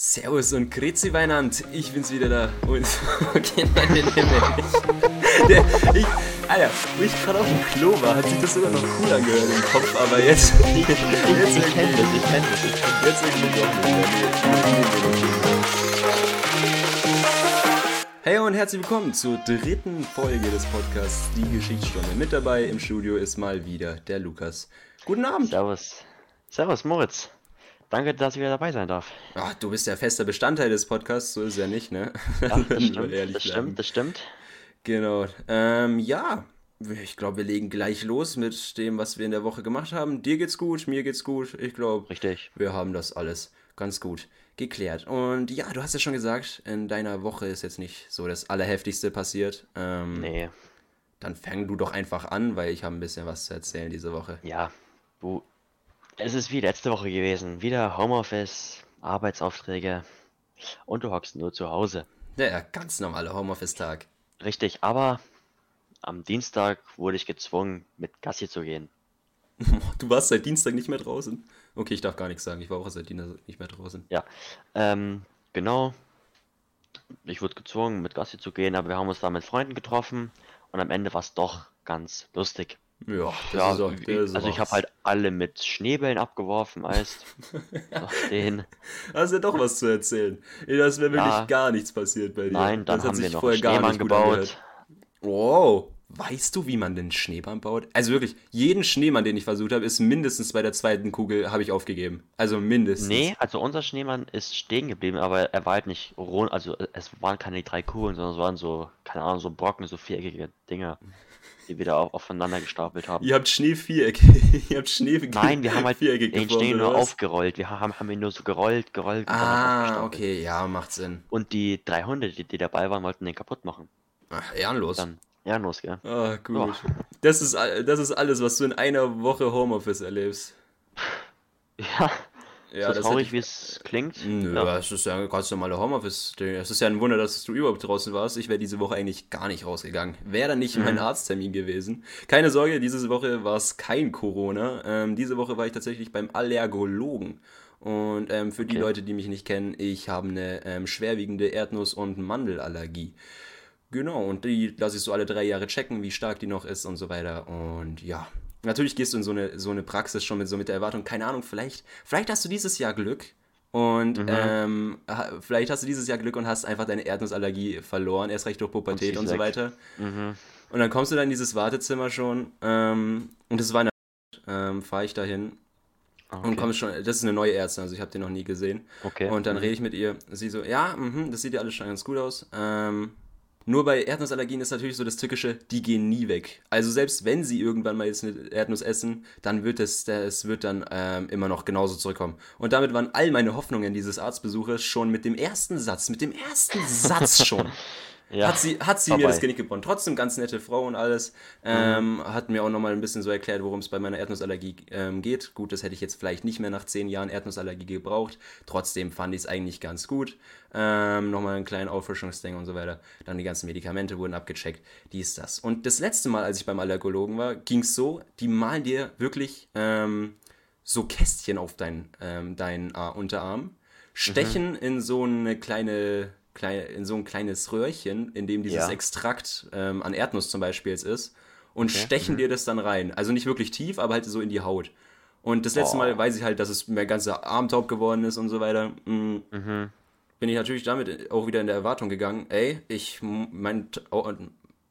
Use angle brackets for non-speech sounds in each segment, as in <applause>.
Servus und Grüezi Weinand, ich bin's wieder da und gehen an den Himmel. Ich, Alter, wo ich gerade auf dem Klo war, hat sich das sogar noch cool angehört im Kopf, aber jetzt, Ich, jetzt ich, kenne das, ich kenne das. Jetzt irgendwie doch nicht. Hey und herzlich willkommen zur dritten Folge des Podcasts Die Geschichtsstunde. Mit dabei im Studio ist mal wieder der Lukas. Guten Abend. Servus. Servus, Moritz. Danke, dass ich wieder dabei sein darf. Ach, du bist ja fester Bestandteil des Podcasts, so ist es ja nicht, ne? Ja, <laughs> das stimmt, das stimmt, das stimmt. Genau. Ähm, ja, ich glaube, wir legen gleich los mit dem, was wir in der Woche gemacht haben. Dir geht's gut, mir geht's gut. Ich glaube, Richtig. wir haben das alles ganz gut geklärt. Und ja, du hast ja schon gesagt, in deiner Woche ist jetzt nicht so das Allerheftigste passiert. Ähm, Nee, Dann fang du doch einfach an, weil ich habe ein bisschen was zu erzählen diese Woche. ja, du. Es ist wie letzte Woche gewesen. Wieder Homeoffice, Arbeitsaufträge und du hockst nur zu Hause. Ja, ja, ganz normaler Homeoffice-Tag. Richtig, aber am Dienstag wurde ich gezwungen, mit Gassi zu gehen. <laughs> Du warst seit Dienstag nicht mehr draußen? Okay, ich darf gar nichts sagen. Ich war auch seit Dienstag nicht mehr draußen. Ja, ähm, genau. Ich wurde gezwungen, mit Gassi zu gehen, aber wir haben uns da mit Freunden getroffen und am Ende war es doch ganz lustig. Ja, das Ja, ist auch, also ich habe halt alle mit Schneebällen abgeworfen, weißt <laughs> Nach denen. Hast ja doch was zu erzählen. Das wäre wirklich Ja. gar nichts passiert bei dir. Nein, dann das hat haben wir sich noch einen gar Schneemann gebaut. Wow. Weißt du, wie man den Schneemann baut? Also wirklich, jeden Schneemann, den ich versucht habe, ist mindestens bei der zweiten Kugel, habe ich aufgegeben. Also mindestens. Nee, also unser Schneemann ist stehen geblieben, aber er war halt nicht rund, also es waren keine drei Kugeln, sondern es waren so, keine Ahnung, so Brocken, so viereckige Dinger, die wir da auf, aufeinander gestapelt haben. Ihr habt Schneeviereck. <laughs> Ihr habt Schnee Nein, wir haben halt Viereckig den Schnee nur was? aufgerollt. Wir haben, haben ihn nur so gerollt, gerollt Ah, okay, ja, macht Sinn. Und die drei Hunde, die, die dabei waren, wollten den kaputt machen. Ach, ehrenlos. Dann, ja, los, gell? Ah, gut. Ja. Das, ist, das ist alles, was du in einer Woche Homeoffice erlebst. <laughs> Ja, Ja, so das traurig wie es klingt. Nö, ja. es ist ja ein ganz normaler Homeoffice-Ding. Es ist ja ein Wunder, dass du überhaupt draußen warst. Ich wäre diese Woche eigentlich gar nicht rausgegangen. Wäre dann nicht Mhm. mein Arzttermin gewesen. Keine Sorge, diese Woche war es kein Corona. Ähm, diese Woche war ich tatsächlich beim Allergologen. Und ähm, für die Okay. Leute, die mich nicht kennen, ich habe eine ähm, schwerwiegende Erdnuss- und Mandelallergie. Genau, und die lasse ich so alle drei Jahre checken, wie stark die noch ist und so weiter. Und ja, natürlich gehst du in so eine, so eine Praxis schon mit so mit der Erwartung, keine Ahnung, vielleicht, vielleicht hast du dieses Jahr Glück und ähm, ha- vielleicht hast du dieses Jahr Glück und hast einfach deine Erdnussallergie verloren, erst recht durch Pubertät sie und so weiter. Und dann kommst du dann in dieses Wartezimmer schon ähm, und das war eine ähm, fahre ich dahin und Okay. kommst schon, das ist eine neue Ärztin, also ich habe die noch nie gesehen. Okay. Und dann Mhm. rede ich mit ihr. Sie so, ja, mhm, das sieht ja alles schon ganz gut aus. Ähm, nur bei Erdnussallergien ist natürlich so das Tückische, die gehen nie weg. Also selbst wenn sie irgendwann mal jetzt eine Erdnuss essen, dann wird es, es wird dann ähm, immer noch genauso zurückkommen. Und damit waren all meine Hoffnungen dieses Arztbesuches schon mit dem ersten Satz, mit dem ersten Satz schon. <laughs> Ja, Hat sie, hat sie mir vorbei. Mhm. das Genick gebrochen. Trotzdem ganz nette Frau und alles. Ähm, Hat mir auch nochmal ein bisschen so erklärt, worum es bei meiner Erdnussallergie ähm, geht. Gut, das hätte ich jetzt vielleicht nicht mehr nach zehn Jahren Erdnussallergie gebraucht. Trotzdem fand ich es eigentlich ganz gut. Ähm, nochmal einen kleinen Auffrischungsding und so weiter. Dann die ganzen Medikamente wurden abgecheckt. Dies, das. Und das letzte Mal, als ich beim Allergologen war, ging es so, die malen dir wirklich ähm, so Kästchen auf deinen ähm, dein, äh, Unterarm, stechen in so eine kleine, in so ein kleines Röhrchen, in dem dieses Ja. Extrakt ähm, an Erdnuss zum Beispiel jetzt ist, und Okay. stechen dir das dann rein. Also nicht wirklich tief, aber halt so in die Haut. Und das letzte Oh. Mal weiß ich halt, dass es mir ganzer Arm taub geworden ist und so weiter. Mm, Mhm. bin ich natürlich damit auch wieder in der Erwartung gegangen, ey, ich, mein,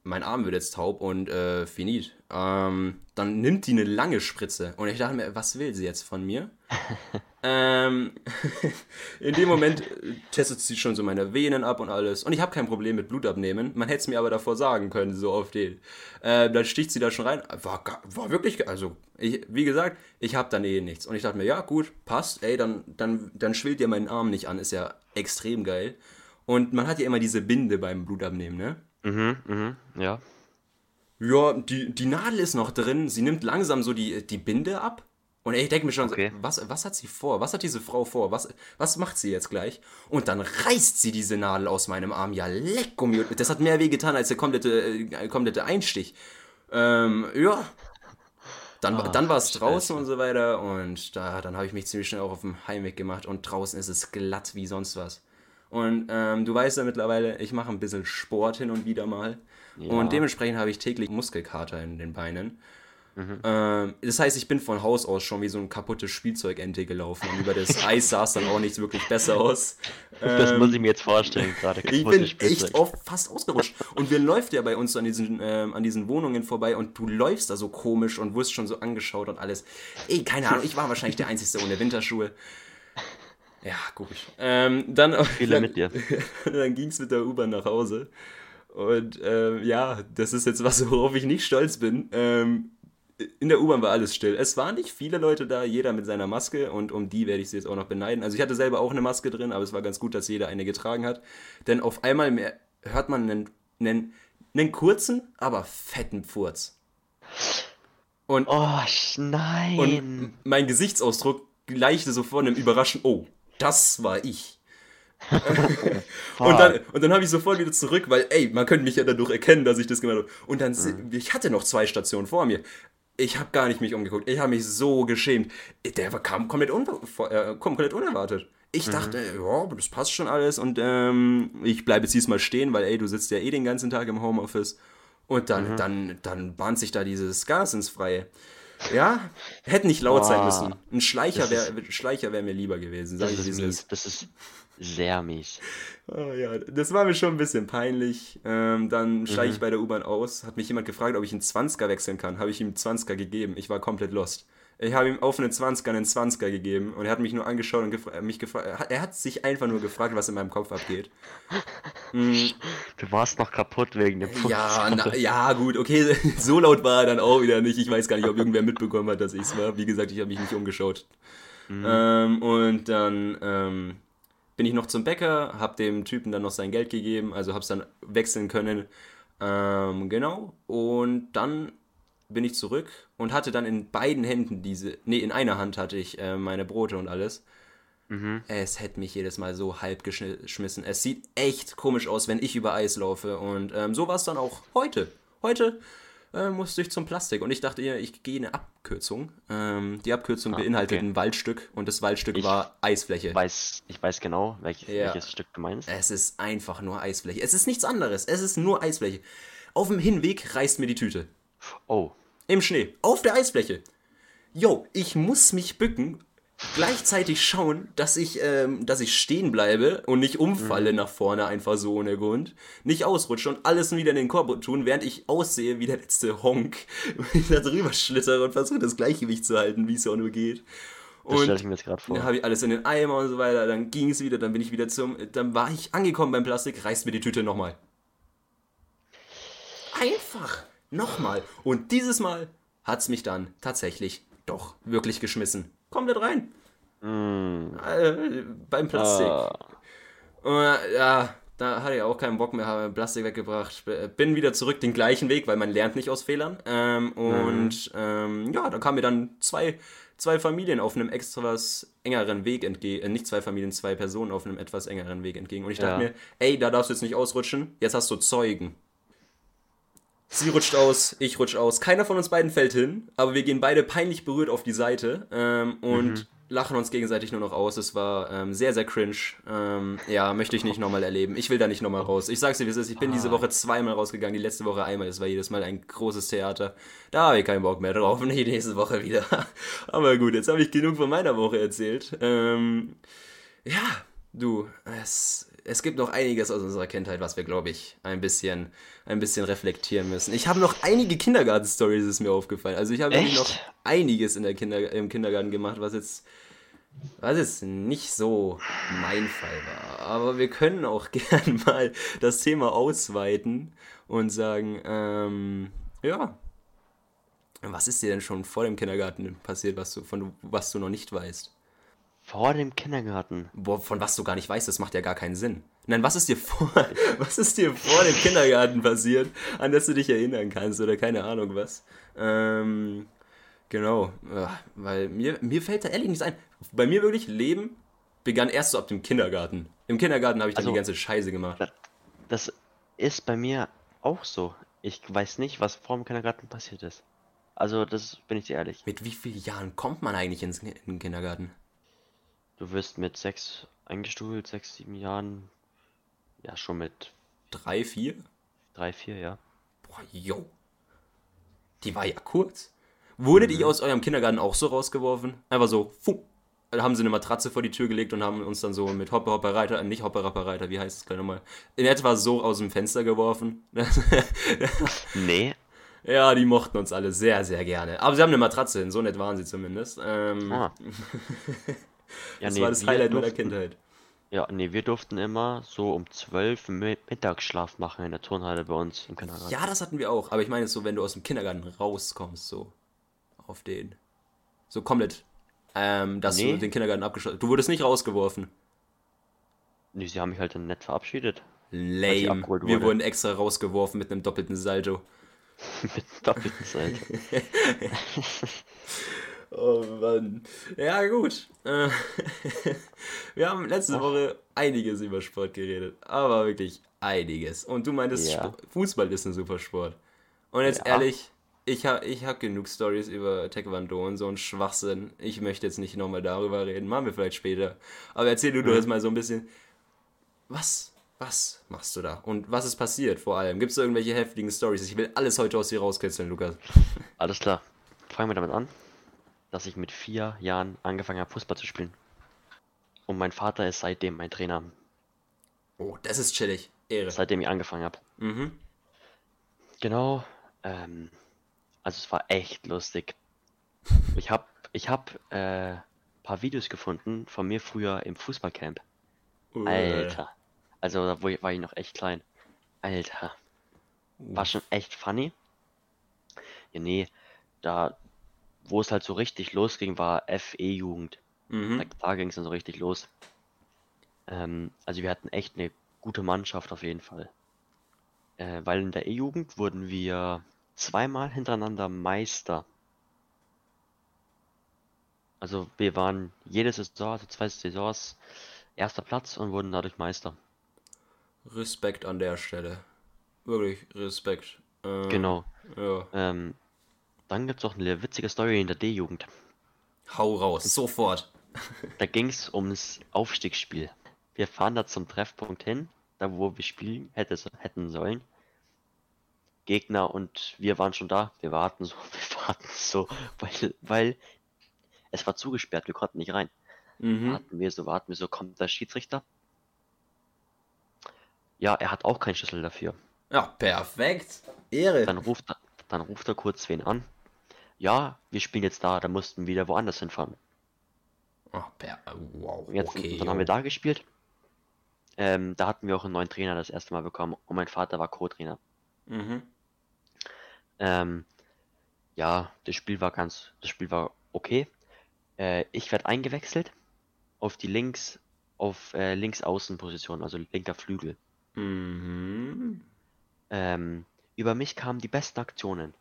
mein Arm wird jetzt taub und äh, finit. Ähm, dann nimmt die eine lange Spritze. Und ich dachte mir, was will sie jetzt von mir? <laughs> ähm, <laughs> in dem Moment äh, testet sie schon so meine Venen ab und alles. Und ich habe kein Problem mit Blutabnehmen. Man hätte es mir aber davor sagen können, so auf den. Äh, dann sticht sie da schon rein. War, war wirklich, also, ich, wie gesagt, ich habe dann eh nichts. Und ich dachte mir, ja, gut, passt. Ey, dann, dann, dann schwillt ihr meinen Arm nicht an. Ist ja extrem geil. Und man hat ja immer diese Binde beim Blutabnehmen, ne? Mhm, mhm, ja. Ja, die, die Nadel ist noch drin. Sie nimmt langsam so die, die Binde ab. Und ich denke mir schon, Okay. was, was hat sie vor? Was hat diese Frau vor? Was, was macht sie jetzt gleich? Und dann reißt sie diese Nadel aus meinem Arm. Ja, leck um Das hat mehr weh getan als der komplette, äh, komplette Einstich. Ähm, ja. Dann, Ah, dann war es draußen und so weiter und da, dann habe ich mich ziemlich schnell auch auf dem Heimweg gemacht und draußen ist es glatt wie sonst was. Und ähm, du weißt ja mittlerweile, ich mache ein bisschen Sport hin und wieder mal. Ja. Und dementsprechend habe ich täglich Muskelkater in den Beinen. Mhm. Ähm, das heißt, ich bin von Haus aus schon wie so ein kaputtes Spielzeugente gelaufen. Und über das <laughs> Eis sah es dann auch nichts wirklich besser aus. Das Ähm, muss ich mir jetzt vorstellen, gerade. ich bin Spielzeug. echt oft fast ausgerutscht. Und wir läuft ja bei uns so an diesen, ähm, an diesen Wohnungen vorbei und du läufst da so komisch und wirst schon so angeschaut und alles. Ey, keine Ahnung, ich war wahrscheinlich der Einzige ohne Winterschuhe. Ja, komisch. Ähm, dann Viele dann, mit dir. <laughs> dann ging es mit der U-Bahn nach Hause. Und ähm, ja, das ist jetzt was, <laughs> worauf ich nicht stolz bin. Ähm, in der U-Bahn war alles still. Es waren nicht viele Leute da, jeder mit seiner Maske und um die werde ich sie jetzt auch noch beneiden. Also ich hatte selber auch eine Maske drin, aber es war ganz gut, dass jeder eine getragen hat. Denn auf einmal mehr hört man einen, einen, einen kurzen, aber fetten Furz. Und, Oh, nein. und mein Gesichtsausdruck gleichte sofort einem Überraschen, oh, das war ich. <laughs> Und dann, und dann habe ich sofort wieder zurück, weil, ey, man könnte mich ja dadurch erkennen, dass ich das gemacht habe. Und dann, si- ich hatte noch zwei Stationen vor mir. Ich habe gar nicht mich umgeguckt. Ich habe mich so geschämt. Der kam komplett, unbe äh, komplett unerwartet. Ich dachte, ja, das passt schon alles und ähm, ich bleibe jetzt diesmal stehen, weil, ey, du sitzt ja eh den ganzen Tag im Homeoffice. Und dann, dann, dann bahnt sich da dieses Gas ins Freie. Ja, hätte nicht laut sein Boah. müssen. Ein Schleicher wäre Schleicher wär mir lieber gewesen, sag das ich, ist es ist. mies. Das ist sehr mies. Ah, ja, das war mir schon ein bisschen peinlich. Ähm, dann steige Mhm. ich bei der U-Bahn aus, hat mich jemand gefragt, ob ich einen 20er wechseln kann. Habe ich ihm einen 20er gegeben. Ich war komplett lost. Ich habe ihm auf einen 20er einen 20er gegeben und er hat mich nur angeschaut und gefra mich gefragt. Er hat sich einfach nur gefragt, was in meinem Kopf abgeht. Du warst noch kaputt wegen dem Ja, na, ja, gut, okay, <laughs> so laut war er dann auch wieder nicht. Ich weiß gar nicht, ob irgendwer mitbekommen hat, dass ich es war. Wie gesagt, ich habe mich nicht umgeschaut. Ähm, und dann ähm, bin ich noch zum Bäcker, habe dem Typen dann noch sein Geld gegeben, also habe es dann wechseln können. Ähm, genau. Und dann bin ich zurück und hatte dann in beiden Händen diese, nee, in einer Hand hatte ich äh, meine Brote und alles. Es hätte mich jedes Mal so halb geschmissen. Es sieht echt komisch aus, wenn ich über Eis laufe. Und ähm, so war es dann auch heute. Heute äh, musste ich zum Plastik und ich dachte, ja, ich gehe eine Abkürzung. Ähm, die Abkürzung beinhaltet okay. ein Waldstück und das Waldstück Ich war Eisfläche. Ich weiß, ich weiß genau, welch, Ja. welches Stück du meinst. Es ist einfach nur Eisfläche. Es ist nichts anderes. Es ist nur Eisfläche. Auf dem Hinweg reißt mir die Tüte. Oh, Im Schnee. Auf der Eisfläche. Jo, ich muss mich bücken, gleichzeitig schauen, dass ich, ähm, dass ich stehen bleibe und nicht umfalle nach vorne einfach so ohne Grund. Nicht ausrutsche und alles wieder in den Korb tun, während ich aussehe wie der letzte Honk. <laughs> Und ich da drüber schlittere und versuche das Gleichgewicht zu halten, wie es auch nur geht. das stelle Und ich mir jetzt gerade vor. dann habe ich alles in den Eimer und so weiter, dann ging es wieder, dann bin ich wieder zum, dann war ich angekommen beim Plastik, reißt mir die Tüte nochmal. Einfach nochmal. Und dieses Mal hat es mich dann tatsächlich doch wirklich geschmissen. Komplett rein. Äh, beim Plastik. Ah, Und, ja, da hatte ich auch keinen Bock mehr, habe Plastik weggebracht. Bin wieder zurück den gleichen Weg, weil man lernt nicht aus Fehlern. Ähm, und ähm, ja, da kamen mir dann zwei, zwei Familien auf einem extra was engeren Weg entgegen. Äh, nicht zwei Familien, zwei Personen auf einem etwas engeren Weg entgegen. Und ich dachte Ja. mir, ey, da darfst du jetzt nicht ausrutschen. Jetzt hast du Zeugen. Sie rutscht aus, ich rutsch aus. Keiner von uns beiden fällt hin, aber wir gehen beide peinlich berührt auf die Seite ähm, und lachen uns gegenseitig nur noch aus. Es war ähm, sehr, sehr cringe. Ähm, ja, möchte ich nicht nochmal erleben. Ich will da nicht nochmal raus. Ich sag's dir, wie es ist. Ich bin diese Woche zweimal rausgegangen, die letzte Woche einmal. Es war jedes Mal ein großes Theater. Da habe ich keinen Bock mehr drauf. <laughs> Nee, nächste Woche wieder. aber gut, jetzt habe ich genug von meiner Woche erzählt. Ähm, ja, du, es, es gibt noch einiges aus unserer Kindheit, was wir, glaube ich, ein bisschen, ein bisschen reflektieren müssen. Ich habe noch einige Kindergarten-Stories, ist mir aufgefallen. Also ich habe noch einiges in der Kinder, im Kindergarten gemacht, was jetzt, was jetzt nicht so mein Fall war. Aber wir können auch <laughs> gern mal das Thema ausweiten und sagen, ähm, ja, was ist dir denn schon vor dem Kindergarten passiert, was du, von, was du noch nicht weißt? Vor dem Kindergarten. Boah, von was du gar nicht weißt, das macht ja gar keinen Sinn. Nein, was ist dir vor, <laughs> was ist dir vor dem Kindergarten passiert, an das du dich erinnern kannst oder keine Ahnung was? Ähm, genau, weil mir, mir fällt da ehrlich nichts ein. Bei mir wirklich, Leben begann erst so ab dem Kindergarten. Im Kindergarten habe ich dann Also- die ganze Scheiße gemacht. Das ist bei mir auch so. Ich weiß nicht, was vor dem Kindergarten passiert ist. Also, das bin ich dir ehrlich. Mit wie vielen Jahren kommt man eigentlich ins, in den Kindergarten? Du wirst mit sechs eingestuft, sechs, sieben Jahren. Ja, schon mit Drei, vier? drei, vier, ja. Boah, yo. Die war ja kurz. Wurdet ihr aus eurem Kindergarten auch so rausgeworfen? Einfach so, fuh. Da haben sie eine Matratze vor die Tür gelegt und haben uns dann so mit Hopper Hopper Reiter, äh, nicht Hopper Hopper Reiter, wie heißt es gleich nochmal, in etwa so aus dem Fenster geworfen. <laughs> Nee, ja, die mochten uns alle sehr, sehr gerne. Aber sie haben eine Matratze hin, so nett waren sie zumindest. Ähm, ah. <laughs> Ja, das nee, war das Highlight meiner durften- Kindheit. Ja, nee, wir durften immer so um 12 Mi- Mittagsschlaf machen in der Turnhalle bei uns im Kindergarten. Ja, das hatten wir auch. Aber ich meine jetzt so, wenn du aus dem Kindergarten rauskommst, so auf den. So komplett. Ähm, dass Nee. du den Kindergarten abgeschlossen Du wurdest nicht rausgeworfen. Nee, sie haben mich halt dann nett verabschiedet. Lame. Wir wurde. wurden extra rausgeworfen mit einem doppelten Salto. <laughs> Mit doppelten Seite. <laughs> Oh Mann. Ja, gut. Äh, <laughs> Wir haben letzte Woche einiges über Sport geredet. Aber wirklich einiges. Und du meintest, Ja. Fußball ist ein super Sport. Und jetzt Ja. ehrlich, ich habe ich hab genug Stories über Taekwondo und so einen Schwachsinn. Ich möchte jetzt nicht nochmal darüber reden. Machen wir vielleicht später. Aber erzähl du Mhm. jetzt mal so ein bisschen. Was? Was machst du da? Und was ist passiert vor allem? Gibt es irgendwelche heftigen Stories? Ich will alles heute aus dir rauskitzeln, Lukas. Alles klar. Fangen wir damit an, dass ich mit vier Jahren angefangen habe, Fußball zu spielen. Und mein Vater ist seitdem mein Trainer, Oh, das ist chillig. Ehre. seitdem ich angefangen habe. Mhm. Genau. Ähm, also es war echt lustig. Ich habe ich hab, äh, paar Videos gefunden von mir früher im Fußballcamp. Alter. Also da wo ich, war ich noch echt klein. Alter. War schon echt funny. Ja, nee, da, wo es halt so richtig losging, war FE-Jugend. Da, Mhm. da ging es dann so richtig los. Ähm, also wir hatten echt eine gute Mannschaft auf jeden Fall. Äh, weil in der E-Jugend wurden wir zweimal hintereinander Meister. Also wir waren jede Saison, also zwei Saisons, erster Platz und wurden dadurch Meister. Respekt an der Stelle. Wirklich Respekt. Ähm, Genau. Ja. Ähm, dann gibt es noch eine witzige Story in der D-Jugend. Hau raus, sofort. Da ging es ums Aufstiegsspiel. Wir fahren da zum Treffpunkt hin, da wo wir spielen hätte, hätten sollen. Gegner und wir waren schon da. Wir warten so, <laughs> wir warten so, weil, weil es war zugesperrt, wir konnten nicht rein. Mhm. Warten wir so, warten wir so, kommt der Schiedsrichter. Ja, er hat auch keinen Schlüssel dafür. Ja, perfekt. Ehre. Dann ruft er, dann ruft er kurz wen an. Ja, wir spielen jetzt da, da mussten wir wieder woanders hinfahren. Oh, per wow, Jetzt, okay. dann haben wir da gespielt. Ähm, da hatten wir auch einen neuen Trainer das erste Mal bekommen und mein Vater war Co-Trainer. Mhm. Ähm, ja, das Spiel war ganz, das Spiel war okay. Äh, ich werde eingewechselt auf die links, auf äh, links Außenposition, also linker Flügel. Mhm. Ähm, über mich kamen die besten Aktionen.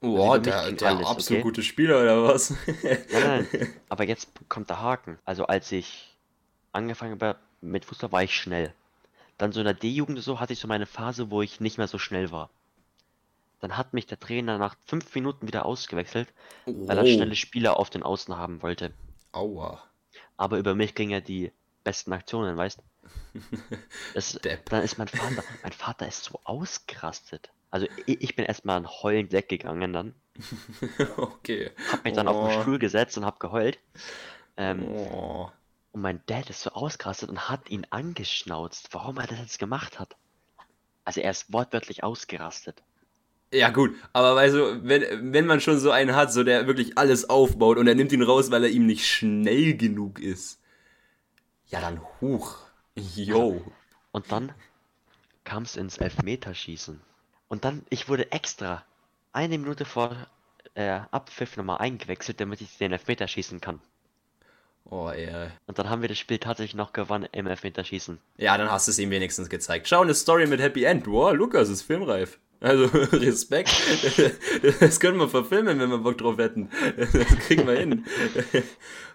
Wow, über mich der, der alles, absolut okay? gute Spieler oder was? Nein, nein, <laughs> aber jetzt kommt der Haken. Also als ich angefangen habe mit Fußball, war ich schnell. Dann so in der D-Jugend so hatte ich so meine Phase, wo ich nicht mehr so schnell war. Dann hat mich der Trainer nach fünf Minuten wieder ausgewechselt, weil er Oh. schnelle Spieler auf den Außen haben wollte. Aua. Aber über mich ging ja die besten Aktionen, weißt? <laughs> Depp. dann ist mein Vater, mein Vater ist so ausgerastet. Also ich, ich bin erstmal heulend weggegangen dann, <laughs> okay. hab mich dann auf den Oh. Stuhl gesetzt und hab geheult. Ähm, Oh. Und mein Dad ist so ausgerastet und hat ihn angeschnauzt, warum er das jetzt gemacht hat. Also er ist wortwörtlich ausgerastet. Ja, gut, aber weißt du, wenn, wenn man schon so einen hat, so der wirklich alles aufbaut und er nimmt ihn raus, weil er ihm nicht schnell genug ist. Ja, dann huch. Yo. Und dann kam es ins Elfmeterschießen. Und dann, ich wurde extra eine Minute vor äh, Abpfiff nochmal eingewechselt, damit ich den Elfmeter schießen kann. Oh, ey. Und dann haben wir das Spiel tatsächlich noch gewonnen im Elfmeterschießen. Ja, dann hast du es ihm wenigstens gezeigt. Schau, eine Story mit Happy End. Wow, Lukas ist filmreif. Also <laughs> Respekt. <laughs> Das können wir verfilmen, wenn wir Bock drauf hätten. Das kriegen wir hin.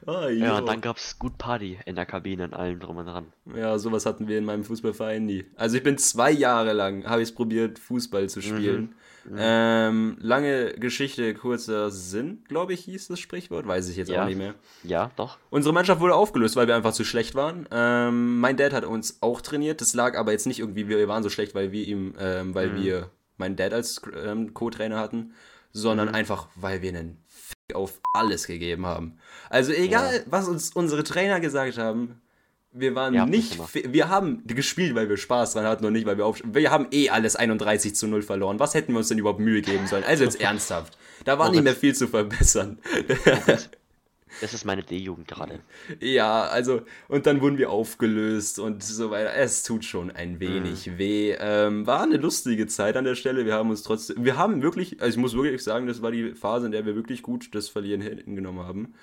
Oh, <laughs> ja, und dann gab es gut Party in der Kabine und allem drum und dran. Ja, sowas hatten wir in meinem Fußballverein nie. Also ich bin zwei Jahre lang, habe ich es probiert, Fußball zu spielen. Mhm. Mhm. Ähm, lange Geschichte, kurzer Sinn, glaube ich, hieß das Sprichwort. Weiß ich jetzt ja. auch nicht mehr. Ja, doch. Unsere Mannschaft wurde aufgelöst, weil wir einfach zu schlecht waren. Ähm, mein Dad hat uns auch trainiert. Das lag aber jetzt nicht irgendwie, wir waren so schlecht, weil wir ihm, ähm, weil mhm. wir meinen Dad als ähm, Co-Trainer hatten, sondern mhm. einfach, weil wir einen Fick auf alles gegeben haben. Also egal, ja. was uns unsere Trainer gesagt haben, wir waren nicht, wir haben gespielt, weil wir Spaß dran hatten und nicht, weil wir auf, wir haben eh alles 31 zu 0 verloren. Was hätten wir uns denn überhaupt Mühe geben sollen? Also jetzt <laughs> ernsthaft. Da war nicht mehr viel zu verbessern. <laughs> Das ist meine D-Jugend gerade. Ja, also, und dann wurden wir aufgelöst und so weiter. Es tut schon ein wenig mhm. weh. Ähm, war eine lustige Zeit an der Stelle. Wir haben uns trotzdem, wir haben wirklich, also ich muss wirklich sagen, das war die Phase, in der wir wirklich gut das Verlieren hingenommen haben.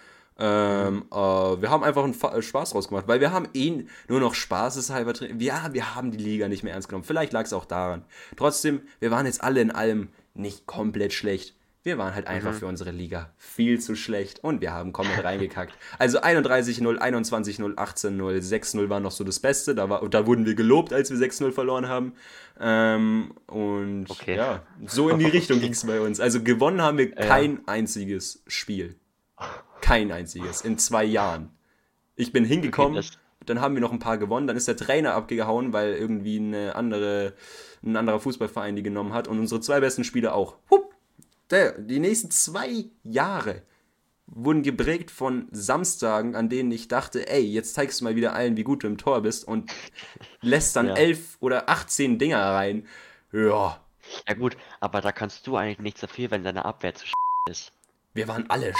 Ähm, äh, wir haben einfach einen Fa Spaß draus gemacht, weil wir haben eh nur noch spaßeshalber trainiert. Ja, wir haben die Liga nicht mehr ernst genommen. Vielleicht lag es auch daran. Trotzdem, wir waren jetzt alle in allem nicht komplett schlecht. Wir waren halt einfach mhm. für unsere Liga viel zu schlecht und wir haben komplett reingekackt. <laughs> Also 31-0, 21-0, 18-0, 6-0 war noch so das Beste. Da, war, da wurden wir gelobt, als wir 6-0 verloren haben. Ähm, und okay. ja, so in die <laughs> Richtung ging es bei uns. Also gewonnen haben wir kein ja. einziges Spiel. Kein einziges. In zwei Jahren. Ich bin hingekommen, okay, dann haben wir noch ein paar gewonnen. Dann ist der Trainer abgehauen, weil irgendwie eine andere, ein anderer Fußballverein die genommen hat. Und unsere zwei besten Spieler auch. Hup, der, die nächsten zwei Jahre wurden geprägt von Samstagen, an denen ich dachte, ey, jetzt zeigst du mal wieder allen, wie gut du im Tor bist und lässt dann ja. elf oder 18 Dinger rein. Ja. Ja gut, aber da kannst du eigentlich nichts dafür, wenn deine Abwehr zu ist. Wir waren alle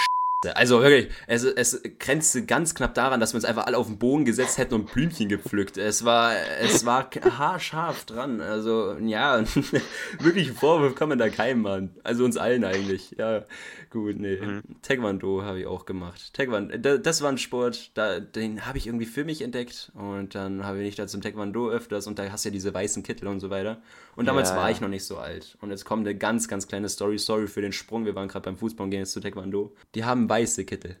also wirklich, es, es grenzte ganz knapp daran, dass wir uns einfach alle auf den Boden gesetzt hätten und Blümchen gepflückt. Es war, es war haarscharf dran. Also, ja, <laughs> wirklich Vorwurf kann man da keinem machen. Also uns allen eigentlich. Ja, gut, nee. Mhm. Taekwondo habe ich auch gemacht. Taekwondo, das war ein Sport, da, den habe ich irgendwie für mich entdeckt. Und dann habe ich da zum Taekwondo öfters und da hast du ja diese weißen Kittel und so weiter. Und damals ja. war ich noch nicht so alt. Und jetzt kommt eine ganz, ganz kleine Story. Sorry für den Sprung. Wir waren gerade beim Fußball und gehen jetzt zu Taekwondo. Die haben weiße Kittel.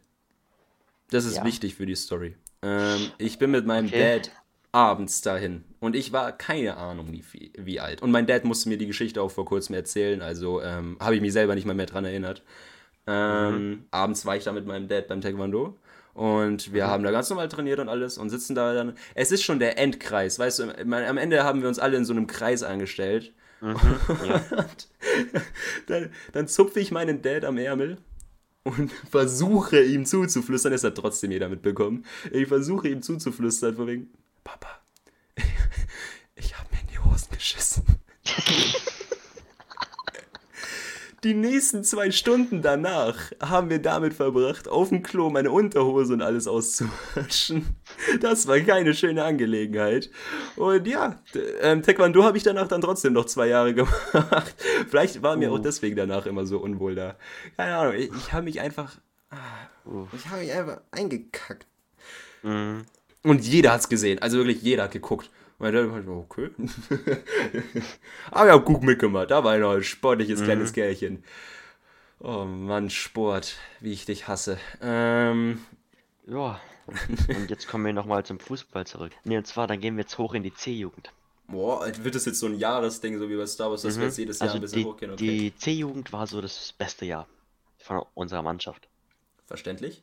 Das ist ja. wichtig für die Story. Ähm, ich bin mit meinem okay. Dad abends dahin. Und ich war keine Ahnung, wie, wie alt. Und mein Dad musste mir die Geschichte auch vor kurzem erzählen. Also ähm, habe ich mich selber nicht mal mehr dran erinnert. Ähm, mhm. Abends war ich da mit meinem Dad beim Taekwondo. Und wir mhm. haben da ganz normal trainiert und alles und sitzen da dann. Es ist schon der Endkreis, weißt du, am Ende haben wir uns alle in so einem Kreis angestellt. Mhm, <laughs> dann, dann zupfe ich meinen Dad am Ärmel und versuche ihm zuzuflüstern, es hat trotzdem jeder mitbekommen. Ich versuche ihm zuzuflüstern, von wegen, Papa, <laughs> ich habe mir in die Hosen geschissen. <laughs> Die nächsten zwei Stunden danach haben wir damit verbracht, auf dem Klo meine Unterhose und alles auszuwaschen. Das war keine schöne Angelegenheit. Und ja, ähm, Taekwondo habe ich danach dann trotzdem noch zwei Jahre <laughs> gemacht. Vielleicht war mir uh. auch deswegen danach immer so unwohl da. Keine Ahnung, ich, ich habe mich einfach. Uh. Ich habe mich einfach eingekackt. Mhm. Und jeder hat es gesehen. Also wirklich jeder hat geguckt. Mein Dad meinte, okay. <laughs> Aber ich hab gut mitgemacht. Da war noch ein sportliches mhm. kleines Kerlchen. Oh Mann, Sport, wie ich dich hasse. Ähm, ja, <laughs> und jetzt kommen wir nochmal zum Fußball zurück. Ne, und zwar, dann gehen wir jetzt hoch in die C-Jugend. Boah, wird das jetzt so ein Jahresding, so wie bei Star Wars, dass mhm. wir jetzt jedes Jahr also ein bisschen die, hochgehen? Okay. Die C-Jugend war so das beste Jahr von unserer Mannschaft. Verständlich?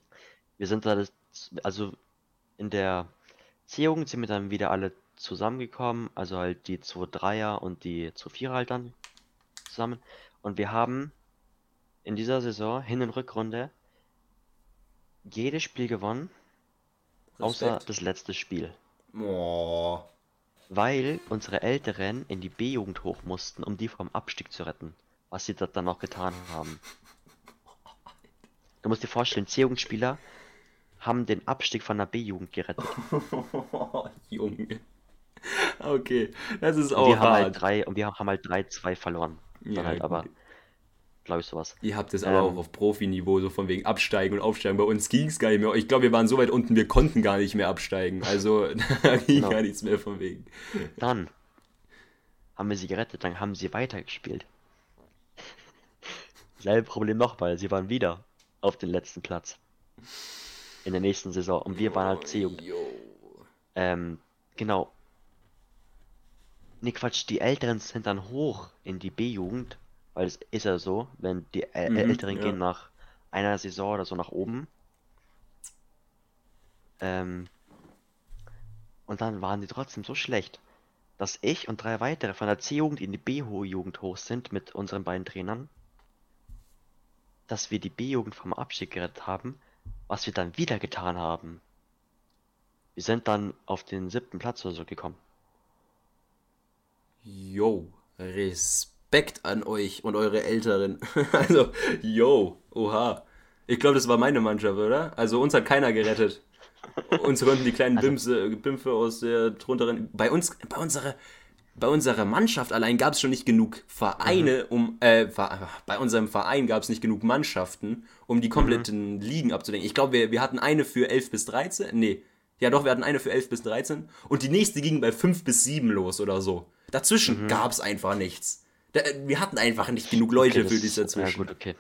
Wir sind da, das, also in der C-Jugend sind wir dann wieder alle zusammengekommen, also halt die 2-3er und die 2-4er halt dann zusammen. Und wir haben in dieser Saison Hin- und Rückrunde jedes Spiel gewonnen, Respekt. außer das letzte Spiel. Oh. Weil unsere Älteren in die B-Jugend hoch mussten, um die vom Abstieg zu retten. Was sie dort dann noch getan haben. Du musst dir vorstellen, C-Jugendspieler haben den Abstieg von der B-Jugend gerettet. <laughs> Junge. <laughs> Okay, das ist auch. Und wir haben halt drei und wir haben halt 3-2 verloren. Ja, halt aber, glaube ich, sowas. Ihr habt es ähm, aber auch auf Profiniveau, so von wegen Absteigen und Aufsteigen. Bei uns ging es gar nicht mehr. Ich glaube, wir waren so weit unten, wir konnten gar nicht mehr absteigen. Also <laughs> da ging genau. gar nichts mehr von wegen. Dann haben wir sie gerettet, dann haben sie weitergespielt. <laughs> selbe Problem nochmal. Sie waren wieder auf den letzten Platz. In der nächsten Saison. Und wir waren halt C-Jugend. Ähm, genau. Nee, Quatsch, die Älteren sind dann hoch in die B-Jugend, weil es ist ja so, wenn die Äl Mhm, Älteren ja. gehen nach einer Saison oder so nach oben. Ähm, und dann waren die trotzdem so schlecht, dass ich und drei weitere von der C-Jugend in die B-Jugend hoch sind mit unseren beiden Trainern, dass wir die B-Jugend vom Abstieg gerettet haben, was wir dann wieder getan haben. Wir sind dann auf den siebten Platz oder so gekommen. Yo, Respekt an euch und eure Älteren. <laughs> Also, yo, oha. Ich glaube, das war meine Mannschaft, oder? Also uns hat keiner gerettet. Uns konnten die kleinen Bimse, Bimpfe aus der drunteren. Bei uns, bei unserer, bei unserer Mannschaft allein gab es schon nicht genug Vereine, um, äh, bei unserem Verein gab es nicht genug Mannschaften, um die kompletten Ligen abzudenken. Ich glaube, wir, wir hatten eine für 11 bis 13. Nee. Ja, doch, wir hatten eine für 11 bis 13. Und die nächste ging bei 5 bis 7 los oder so. Dazwischen gab es einfach nichts. Da, wir hatten einfach nicht genug Leute Okay, für dieses Ja, dazwischen. gut, okay.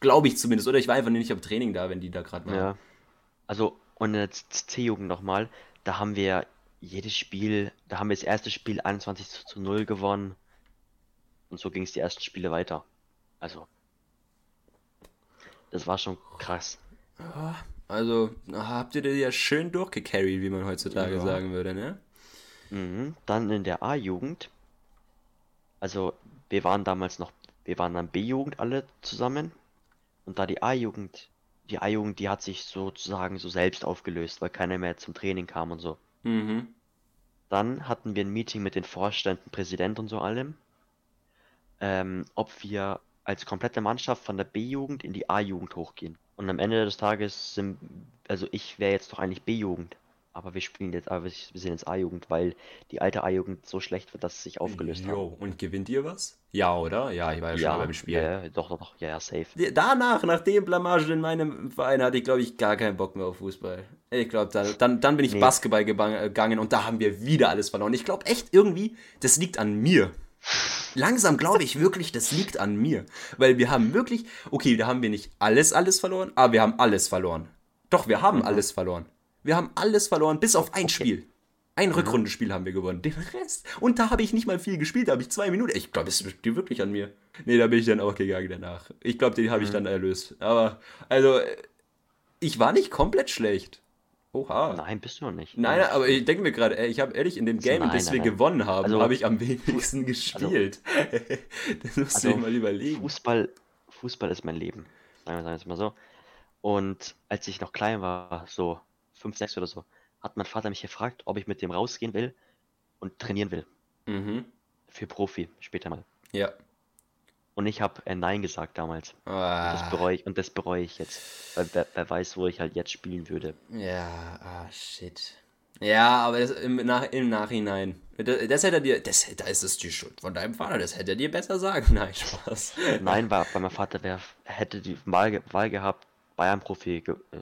Glaube ich zumindest. Oder ich war einfach nicht am Training da, wenn die da gerade waren. Ja. Also, und der C-Jugend nochmal, da haben wir jedes Spiel, da haben wir das erste Spiel 21 zu, zu 0 gewonnen. Und so ging es die ersten Spiele weiter. Also, das war schon krass. Also habt ihr das ja schön durchgecarried, wie man heutzutage Ja. sagen würde, ne? Mhm. Dann in der A-Jugend, also wir waren damals noch, wir waren dann B-Jugend alle zusammen. Und da die A-Jugend, die A-Jugend, die hat sich sozusagen so selbst aufgelöst, weil keiner mehr zum Training kam und so. Mhm. Dann hatten wir ein Meeting mit den Vorständen, Präsident und so allem, ähm, ob wir als komplette Mannschaft von der B-Jugend in die A-Jugend hochgehen. Und am Ende des Tages sind, also ich wäre jetzt doch eigentlich B-Jugend, aber wir spielen jetzt, aber wir sind jetzt A-Jugend, weil die alte A-Jugend so schlecht wird, dass es sich aufgelöst hat. Jo, und gewinnt ihr was? Ja, oder? Ja, ich war ja schon Ja, beim Spiel. ja, ja, doch, doch, doch, ja, ja, safe. Danach, nach dem Blamage in meinem Verein, hatte ich, glaube ich, gar keinen Bock mehr auf Fußball. Ich glaube, da, dann, dann bin ich Nee. Basketball gegangen und da haben wir wieder alles verloren. Ich glaube echt irgendwie, das liegt an mir. Langsam glaube ich wirklich, das liegt an mir. Weil wir haben wirklich, okay, da haben wir nicht alles, alles verloren, aber wir haben alles verloren. Doch, wir haben alles verloren. Wir haben alles verloren, bis auf ein Spiel. Ein Rückrundenspiel haben wir gewonnen. Den Rest. Und da habe ich nicht mal viel gespielt, da habe ich zwei Minuten. Ich glaube, es liegt wirklich an mir. Nee, da bin ich dann auch gegangen danach. Ich glaube, den habe ich dann erlöst. Aber, also, ich war nicht komplett schlecht. Oha. Nein, bist du noch nicht. Nein, aber ich denke mir gerade, ich habe ehrlich in dem Game, Nein, das nein, wir nein. gewonnen haben, Also, habe ich am wenigsten gespielt. <laughs> das musst du Also, dir mal überlegen. Fußball, Fußball ist mein Leben. Sagen wir es mal so. Und als ich noch klein war, so 5, 6 oder so, hat mein Vater mich gefragt, ob ich mit dem rausgehen will und trainieren will. Mhm. Für Profi, später mal. Ja. Und ich habe äh, Nein gesagt damals. Das Ah, bereue ich und das bereue ich jetzt. Weil wer, wer weiß, wo ich halt jetzt spielen würde. ja, ah, shit. Ja, aber das, im, nach, im Nachhinein. Das, das hätte er dir. Das, da ist es die Schuld von deinem Vater. Das hätte er dir besser sagen. <laughs> Nein, Spaß. Nein, weil, weil mein Vater wär, hätte die Wahl, Wahl gehabt, Bayern-Profi ge- äh,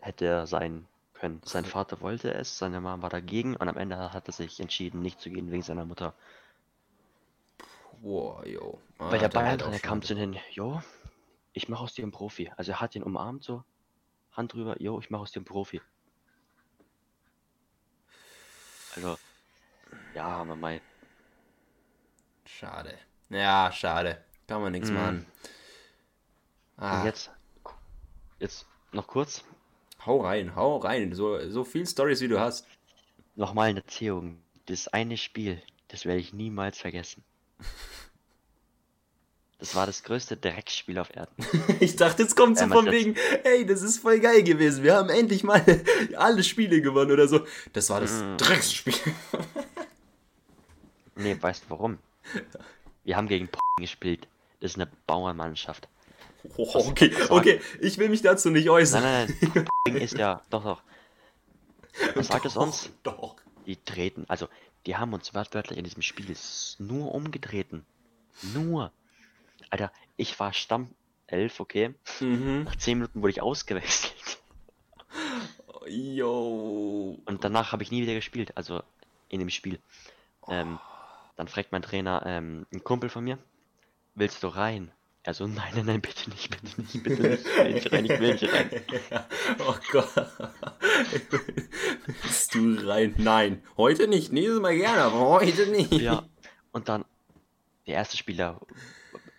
hätte er sein können. Sein Vater wollte es, seine Mama war dagegen und am Ende hat er sich entschieden, nicht zu gehen wegen seiner Mutter. Boah, jo. Ah, Weil der Bayern-Trainer kam zu hin, jo, ich mache aus dir einen Profi. Also er hat ihn umarmt so, Hand drüber, jo, ich mache aus dir einen Profi. Also, ja, aber mei. Schade. Ja, schade. Kann man nichts Mhm. machen. Ah, Und jetzt, jetzt noch kurz, hau rein, hau rein. So, so viel Stories wie du hast. nochmal eine Erzählung. Das eine Spiel, das werde ich niemals vergessen. Das war das größte Drecksspiel auf Erden. <laughs> Ich dachte, jetzt kommt so von wegen, ey, das ist voll geil gewesen. Wir haben endlich mal <laughs> alle Spiele gewonnen oder so. Das war das Mhm. Drecksspiel. <laughs> Nee, weißt du warum? Wir haben gegen gespielt. Das ist eine Bauernmannschaft. Oh, okay, okay, ich will mich dazu nicht äußern. Nein, nein, nein. ist ja, doch, doch. Was sagt es uns? Doch. Die treten, also, die haben uns wörtlich in diesem Spiel nur umgetreten. Nur. Alter, ich war Stammelf, okay? Mhm. Nach 10 Minuten wurde ich ausgewechselt. Yo. Und danach habe ich nie wieder gespielt, also in dem Spiel. Ähm, dann fragt mein Trainer, ähm, ein Kumpel von mir, willst du rein? Er so, nein, nein, nein, bitte nicht, bitte nicht, bitte nicht, ich will nicht rein, ich will nicht rein. <laughs> oh Gott. Bist du rein? Nein. Heute nicht, nächstes Mal gerne, aber heute nicht. Ja, und dann, der erste Spieler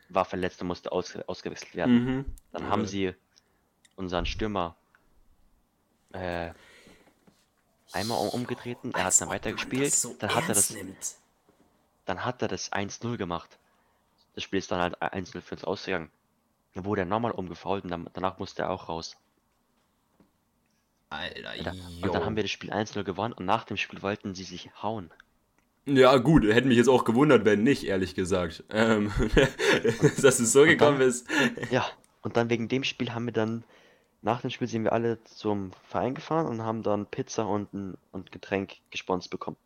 war verletzt und musste aus, ausgewechselt werden. Mhm. Dann Ja. haben sie unseren Stürmer äh, einmal um, umgetreten, er hat dann weitergespielt, dann hat er das, Nimmt. dann hat er das 1-0 gemacht. Das Spiel ist dann halt 1-0 für uns ausgegangen. Dann wurde er nochmal umgefault und dann, danach musste er auch raus. Alter, Und dann, jo. und dann haben wir das Spiel 1-0 gewonnen und nach dem Spiel wollten sie sich hauen. Ja, gut, hätte mich jetzt auch gewundert, wenn nicht, ehrlich gesagt. Ähm, <laughs> dass es so gekommen dann- ist. Ja, und dann wegen dem Spiel haben wir dann, nach dem Spiel sind wir alle zum Verein gefahren und haben dann Pizza und und Getränk gesponsert bekommen.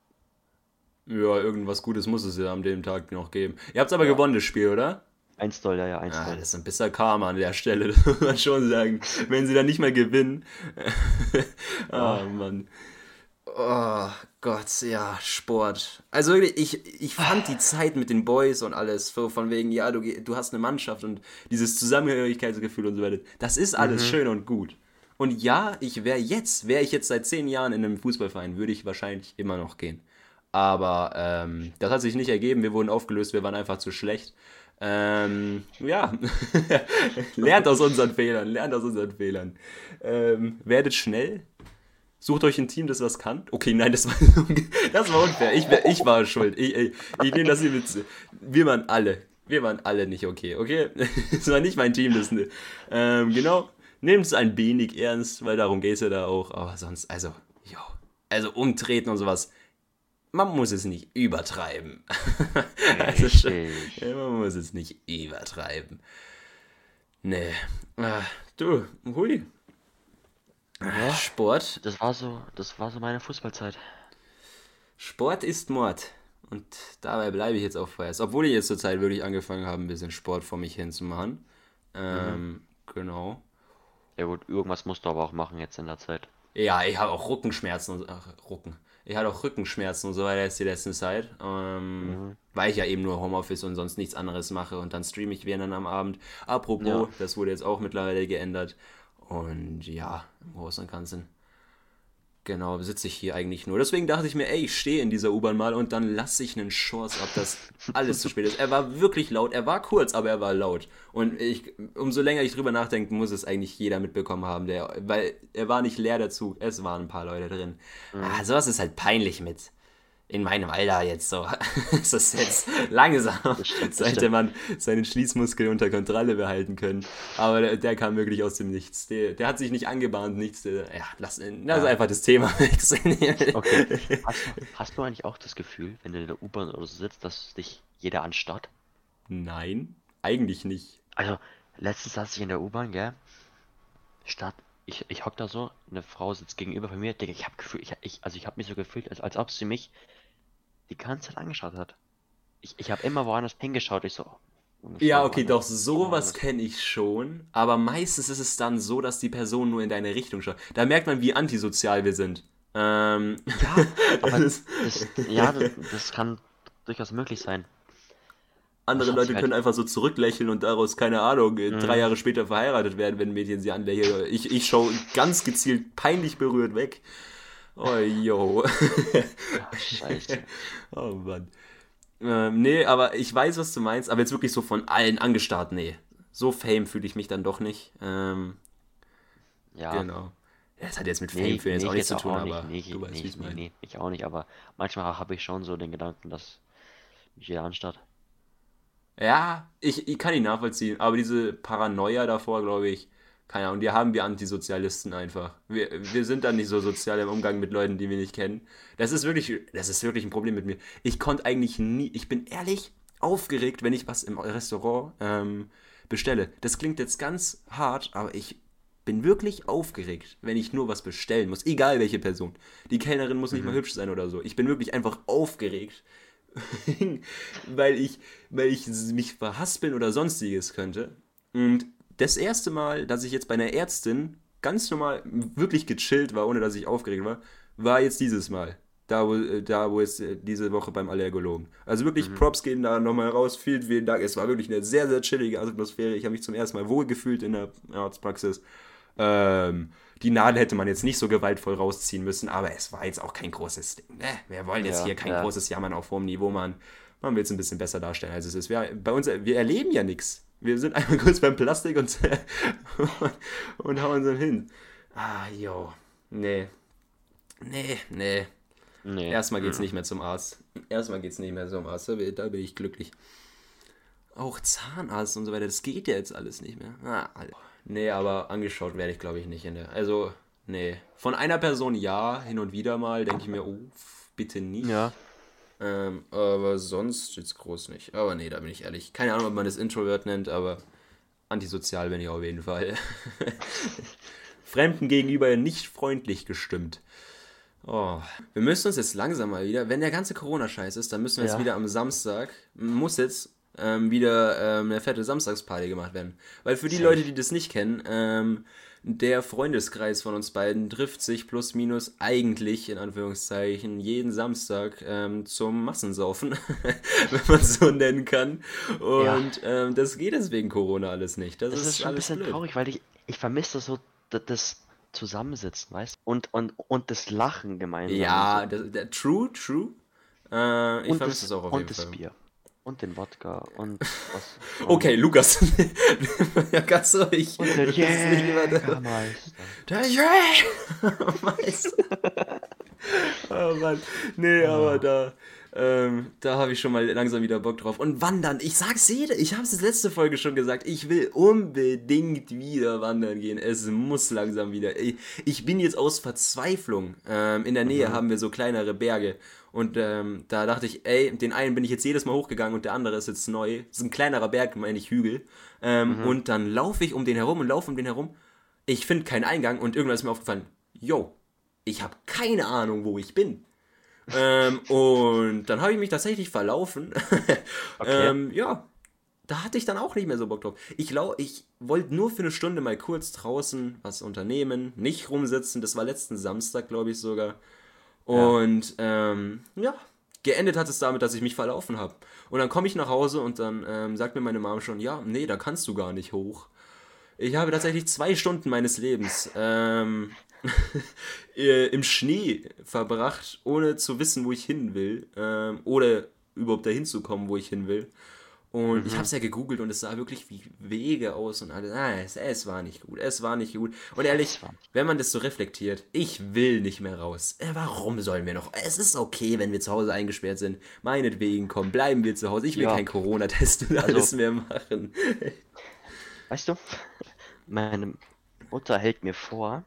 Ja, irgendwas Gutes muss es ja an dem Tag noch geben. Ihr habt aber Ja. gewonnen, das Spiel, oder? 1 Dollar, ja, 1 Ah, Dollar. das ist ein bisschen Karma an der Stelle, <laughs> das muss man schon sagen. Wenn sie dann nicht mehr gewinnen. oh <laughs> Mann. Oh Gott, ja, Sport. Also wirklich, ich, ich fand die Zeit mit den Boys und alles, so von wegen, ja, du, du hast eine Mannschaft und dieses Zusammengehörigkeitsgefühl und so weiter. Das ist alles schön und gut. Und ja, ich wäre jetzt, wäre ich jetzt seit zehn Jahren in einem Fußballverein, würde ich wahrscheinlich immer noch gehen. Aber ähm, das hat sich nicht ergeben, wir wurden aufgelöst, wir waren einfach zu schlecht. Ähm, ja, <laughs> lernt aus unseren Fehlern, lernt aus unseren Fehlern. Ähm, werdet schnell, sucht euch ein Team, das was kann. Okay, nein, das war, <laughs> das war unfair. Ich, ich war schuld. Ich, ich, ich nehme das hier mit. Wir waren alle, wir waren alle nicht okay, okay? <laughs> Es war nicht mein Team, das. Ähm, genau, nehmt es ein wenig ernst, weil darum geht es ja da auch. Aber sonst, also, jo, also umtreten und sowas. Man muss es nicht übertreiben. <laughs> also schon, man muss es nicht übertreiben. Nee. Ah, du, hui. Ja. Sport. Das war so, das war so meine Fußballzeit. Sport ist Mord. Und dabei bleibe ich jetzt auch vorerst. Obwohl ich jetzt zur Zeit wirklich angefangen habe, ein bisschen Sport vor mich hin zu machen. Ähm, genau. Ja gut, irgendwas musst du aber auch machen jetzt in der Zeit. Ja, ich habe auch Rückenschmerzen und ach, Rücken. Ich hatte auch Rückenschmerzen und so weiter jetzt die letzte Zeit. Ähm, Weil ich ja eben nur Homeoffice und sonst nichts anderes mache und dann streame ich wieder dann am Abend. Apropos, Ja. das wurde jetzt auch mittlerweile geändert. Und ja, im Großen und Ganzen. Genau, sitze ich hier eigentlich nur. Deswegen dachte ich mir, ey, ich stehe in dieser U-Bahn mal und dann lasse ich einen Shorts ab, dass alles zu spät ist. Er war wirklich laut, er war kurz, aber er war laut. Und ich, umso länger ich drüber nachdenke, muss es eigentlich jeder mitbekommen haben, der, weil er war nicht leer der Zug, es waren ein paar Leute drin. Ah, sowas ist halt peinlich mit. In meinem Alter jetzt so. <laughs> Es ist jetzt langsam, stimmt, das sollte stimmt. man seinen Schließmuskel unter Kontrolle behalten können. Aber der, der kam wirklich aus dem Nichts. Der, der hat sich nicht angebahnt, nichts. Der, ja, lass, lass einfach das Thema <laughs> wechseln. Okay. <laughs> Hast, du- hast du eigentlich auch das Gefühl, wenn du in der U-Bahn oder so sitzt, dass dich jeder anstarrt? Nein, eigentlich nicht. Also, letztens saß ich in der U-Bahn, gell? Statt, ich, ich hock da so, eine Frau sitzt gegenüber von mir, Digga, ich hab Gefühl, ich, ich, also ich hab mich so gefühlt, als, als ob sie mich die ganze Zeit angeschaut hat. Ich, ich habe immer woanders hingeschaut, ich so. oh, Ja, okay, doch, sowas kenne ich schon. Aber meistens ist es dann so, dass die Person nur in deine Richtung schaut. Da merkt man, wie antisozial wir sind. Ähm, Ja, <laughs> aber das- das, ja, das, das kann durchaus möglich sein. andere Leute können einfach so zurücklächeln und daraus, keine Ahnung, äh, Mhm. drei Jahre später verheiratet werden, wenn Mädchen sie anlächelt. Ich, ich schaue ganz gezielt peinlich berührt weg. Oh, yo. Scheiße. <laughs> Oh Mann. Ähm, nee, aber ich weiß, was du meinst, aber jetzt wirklich so von allen angestarrt, nee. So Fame fühle ich mich dann doch nicht. Ähm, Ja, genau. Das hat jetzt mit nee, Fame fühlen jetzt nee, auch ich nichts zu jetzt tun, auch nicht, aber nee, du weißt, nee, wie ich nee, meine. nee, ich auch nicht, aber manchmal habe ich schon so den Gedanken, dass mich jeder anstarrt. Ja, ich, ich kann ihn nachvollziehen, aber diese Paranoia davor, glaube ich, keine Ahnung, die haben wir Antisozialisten einfach. Wir, wir sind dann nicht so sozial im Umgang mit Leuten, die wir nicht kennen. Das ist wirklich, das ist wirklich ein Problem mit mir. Ich konnte eigentlich nie, ich bin ehrlich aufgeregt, wenn ich was im Restaurant ähm, bestelle. Das klingt jetzt ganz hart, aber ich bin wirklich aufgeregt, wenn ich nur was bestellen muss. Egal welche Person. Die Kellnerin muss nicht mal hübsch sein oder so. Ich bin wirklich einfach aufgeregt, <laughs> weil ich, weil ich mich verhaspeln oder sonstiges könnte. Und das erste Mal, dass ich jetzt bei einer Ärztin ganz normal wirklich gechillt war, ohne dass ich aufgeregt war, war jetzt dieses Mal. da wo, äh, da, wo es äh, diese Woche beim Allergologen. Also wirklich mhm. Props gehen da nochmal raus. Vielen, vielen Dank. Es war wirklich eine sehr, sehr chillige Atmosphäre. Ich habe mich zum ersten Mal wohl gefühlt in der Arztpraxis. Ähm, die Nadel hätte man jetzt nicht so gewaltvoll rausziehen müssen, aber es war jetzt auch kein großes Ding. Ne? Wir wollen jetzt ja, hier kein ja. großes Jammern auf hohem Niveau, man. Man will es ein bisschen besser darstellen, als es ist. Wir, bei uns, wir erleben ja nichts. Wir sind <laughs> einmal kurz beim Plastik und, <laughs> und hauen so hin. Ah, jo. Nee. Nee, nee. nee. Erstmal geht's mhm. nicht mehr zum Arzt. Erstmal geht's nicht mehr zum Arzt. Da bin, da bin ich glücklich. Auch Zahnarzt und so weiter, das geht ja jetzt alles nicht mehr. Ah, Alter. Nee, aber angeschaut werde ich, glaube ich, nicht in der. Also, nee. Von einer Person ja, hin und wieder mal, denke ich mir, oh, bitte nicht. Ja. Ähm, aber sonst jetzt groß nicht. Aber nee, da bin ich ehrlich. Keine Ahnung, ob man das Introvert nennt, aber antisozial bin ich auf jeden Fall. <laughs> Fremden gegenüber nicht freundlich gestimmt. Oh. Wir müssen uns jetzt langsam mal wieder, wenn der ganze Corona-Scheiß ist, dann müssen wir ja. jetzt wieder am Samstag, muss jetzt ähm, wieder ähm, eine fette Samstagsparty gemacht werden. Weil für die. Leute, die das nicht kennen, ähm, der Freundeskreis von uns beiden trifft sich plus minus eigentlich, in Anführungszeichen, jeden Samstag ähm, zum Massensaufen, <laughs> wenn man es so nennen kann. Und ja. ähm, das geht deswegen Corona alles nicht. Das, das ist, ist, schon ein bisschen blöd. traurig, weil ich, ich vermisse so das, das Zusammensitzen, weißt du? Und, und, und das Lachen gemeinsam. Ja, das, der, true, true. Äh, ich vermisse es auch auf jeden Fall. Und das Bier. Und den Wodka und was. <laughs> okay, Lukas. <laughs> ja, ganz ruhig. Und der Jägermeister. Der Jägermeister. <laughs> oh Mann. Nee, oh. aber da, ähm, da habe ich schon mal langsam wieder Bock drauf. Und wandern, ich sag's jede, ich habe es letzte Folge schon gesagt, ich will unbedingt wieder wandern gehen. Es muss langsam wieder. Ich, ich bin jetzt aus Verzweiflung. Ähm, in der Nähe mhm. haben wir so kleinere Berge. Und ähm, da dachte ich, ey, den einen bin ich jetzt jedes Mal hochgegangen und der andere ist jetzt neu. Das ist ein kleinerer Berg, meine ich Hügel. Ähm, mhm. Und dann laufe ich um den herum und laufe um den herum. Ich finde keinen Eingang und irgendwann ist mir aufgefallen, yo, ich habe keine Ahnung, wo ich bin. ähm, <laughs> und dann habe ich mich tatsächlich verlaufen. <laughs> okay. ähm, ja, da hatte ich dann auch nicht mehr so Bock drauf. Ich, ich wollte nur für eine Stunde mal kurz draußen was unternehmen, nicht rumsitzen. Das war letzten Samstag, glaube ich sogar. Und ja. Ähm, ja, geendet hat es damit, dass ich mich verlaufen habe. Und dann komme ich nach Hause und dann ähm, sagt mir meine Mom schon, ja, nee, da kannst du gar nicht hoch. Ich habe tatsächlich zwei Stunden meines Lebens ähm, <laughs> im Schnee verbracht, ohne zu wissen, wo ich hin will. Ähm, oder überhaupt dahin zu kommen, wo ich hin will. Und mhm. ich habe es ja gegoogelt und es sah wirklich wie Wege aus und alles. Ah, es, es, war nicht gut. Es war nicht gut. Und ehrlich, wenn man das so reflektiert, ich will nicht mehr raus. Äh, warum sollen wir noch? Es ist okay, wenn wir zu Hause eingesperrt sind. Meinetwegen, komm, bleiben wir zu Hause. Ich will ja. keinen Corona-Test und also, alles mehr machen. <laughs> Weißt du, meine Mutter hält mir vor,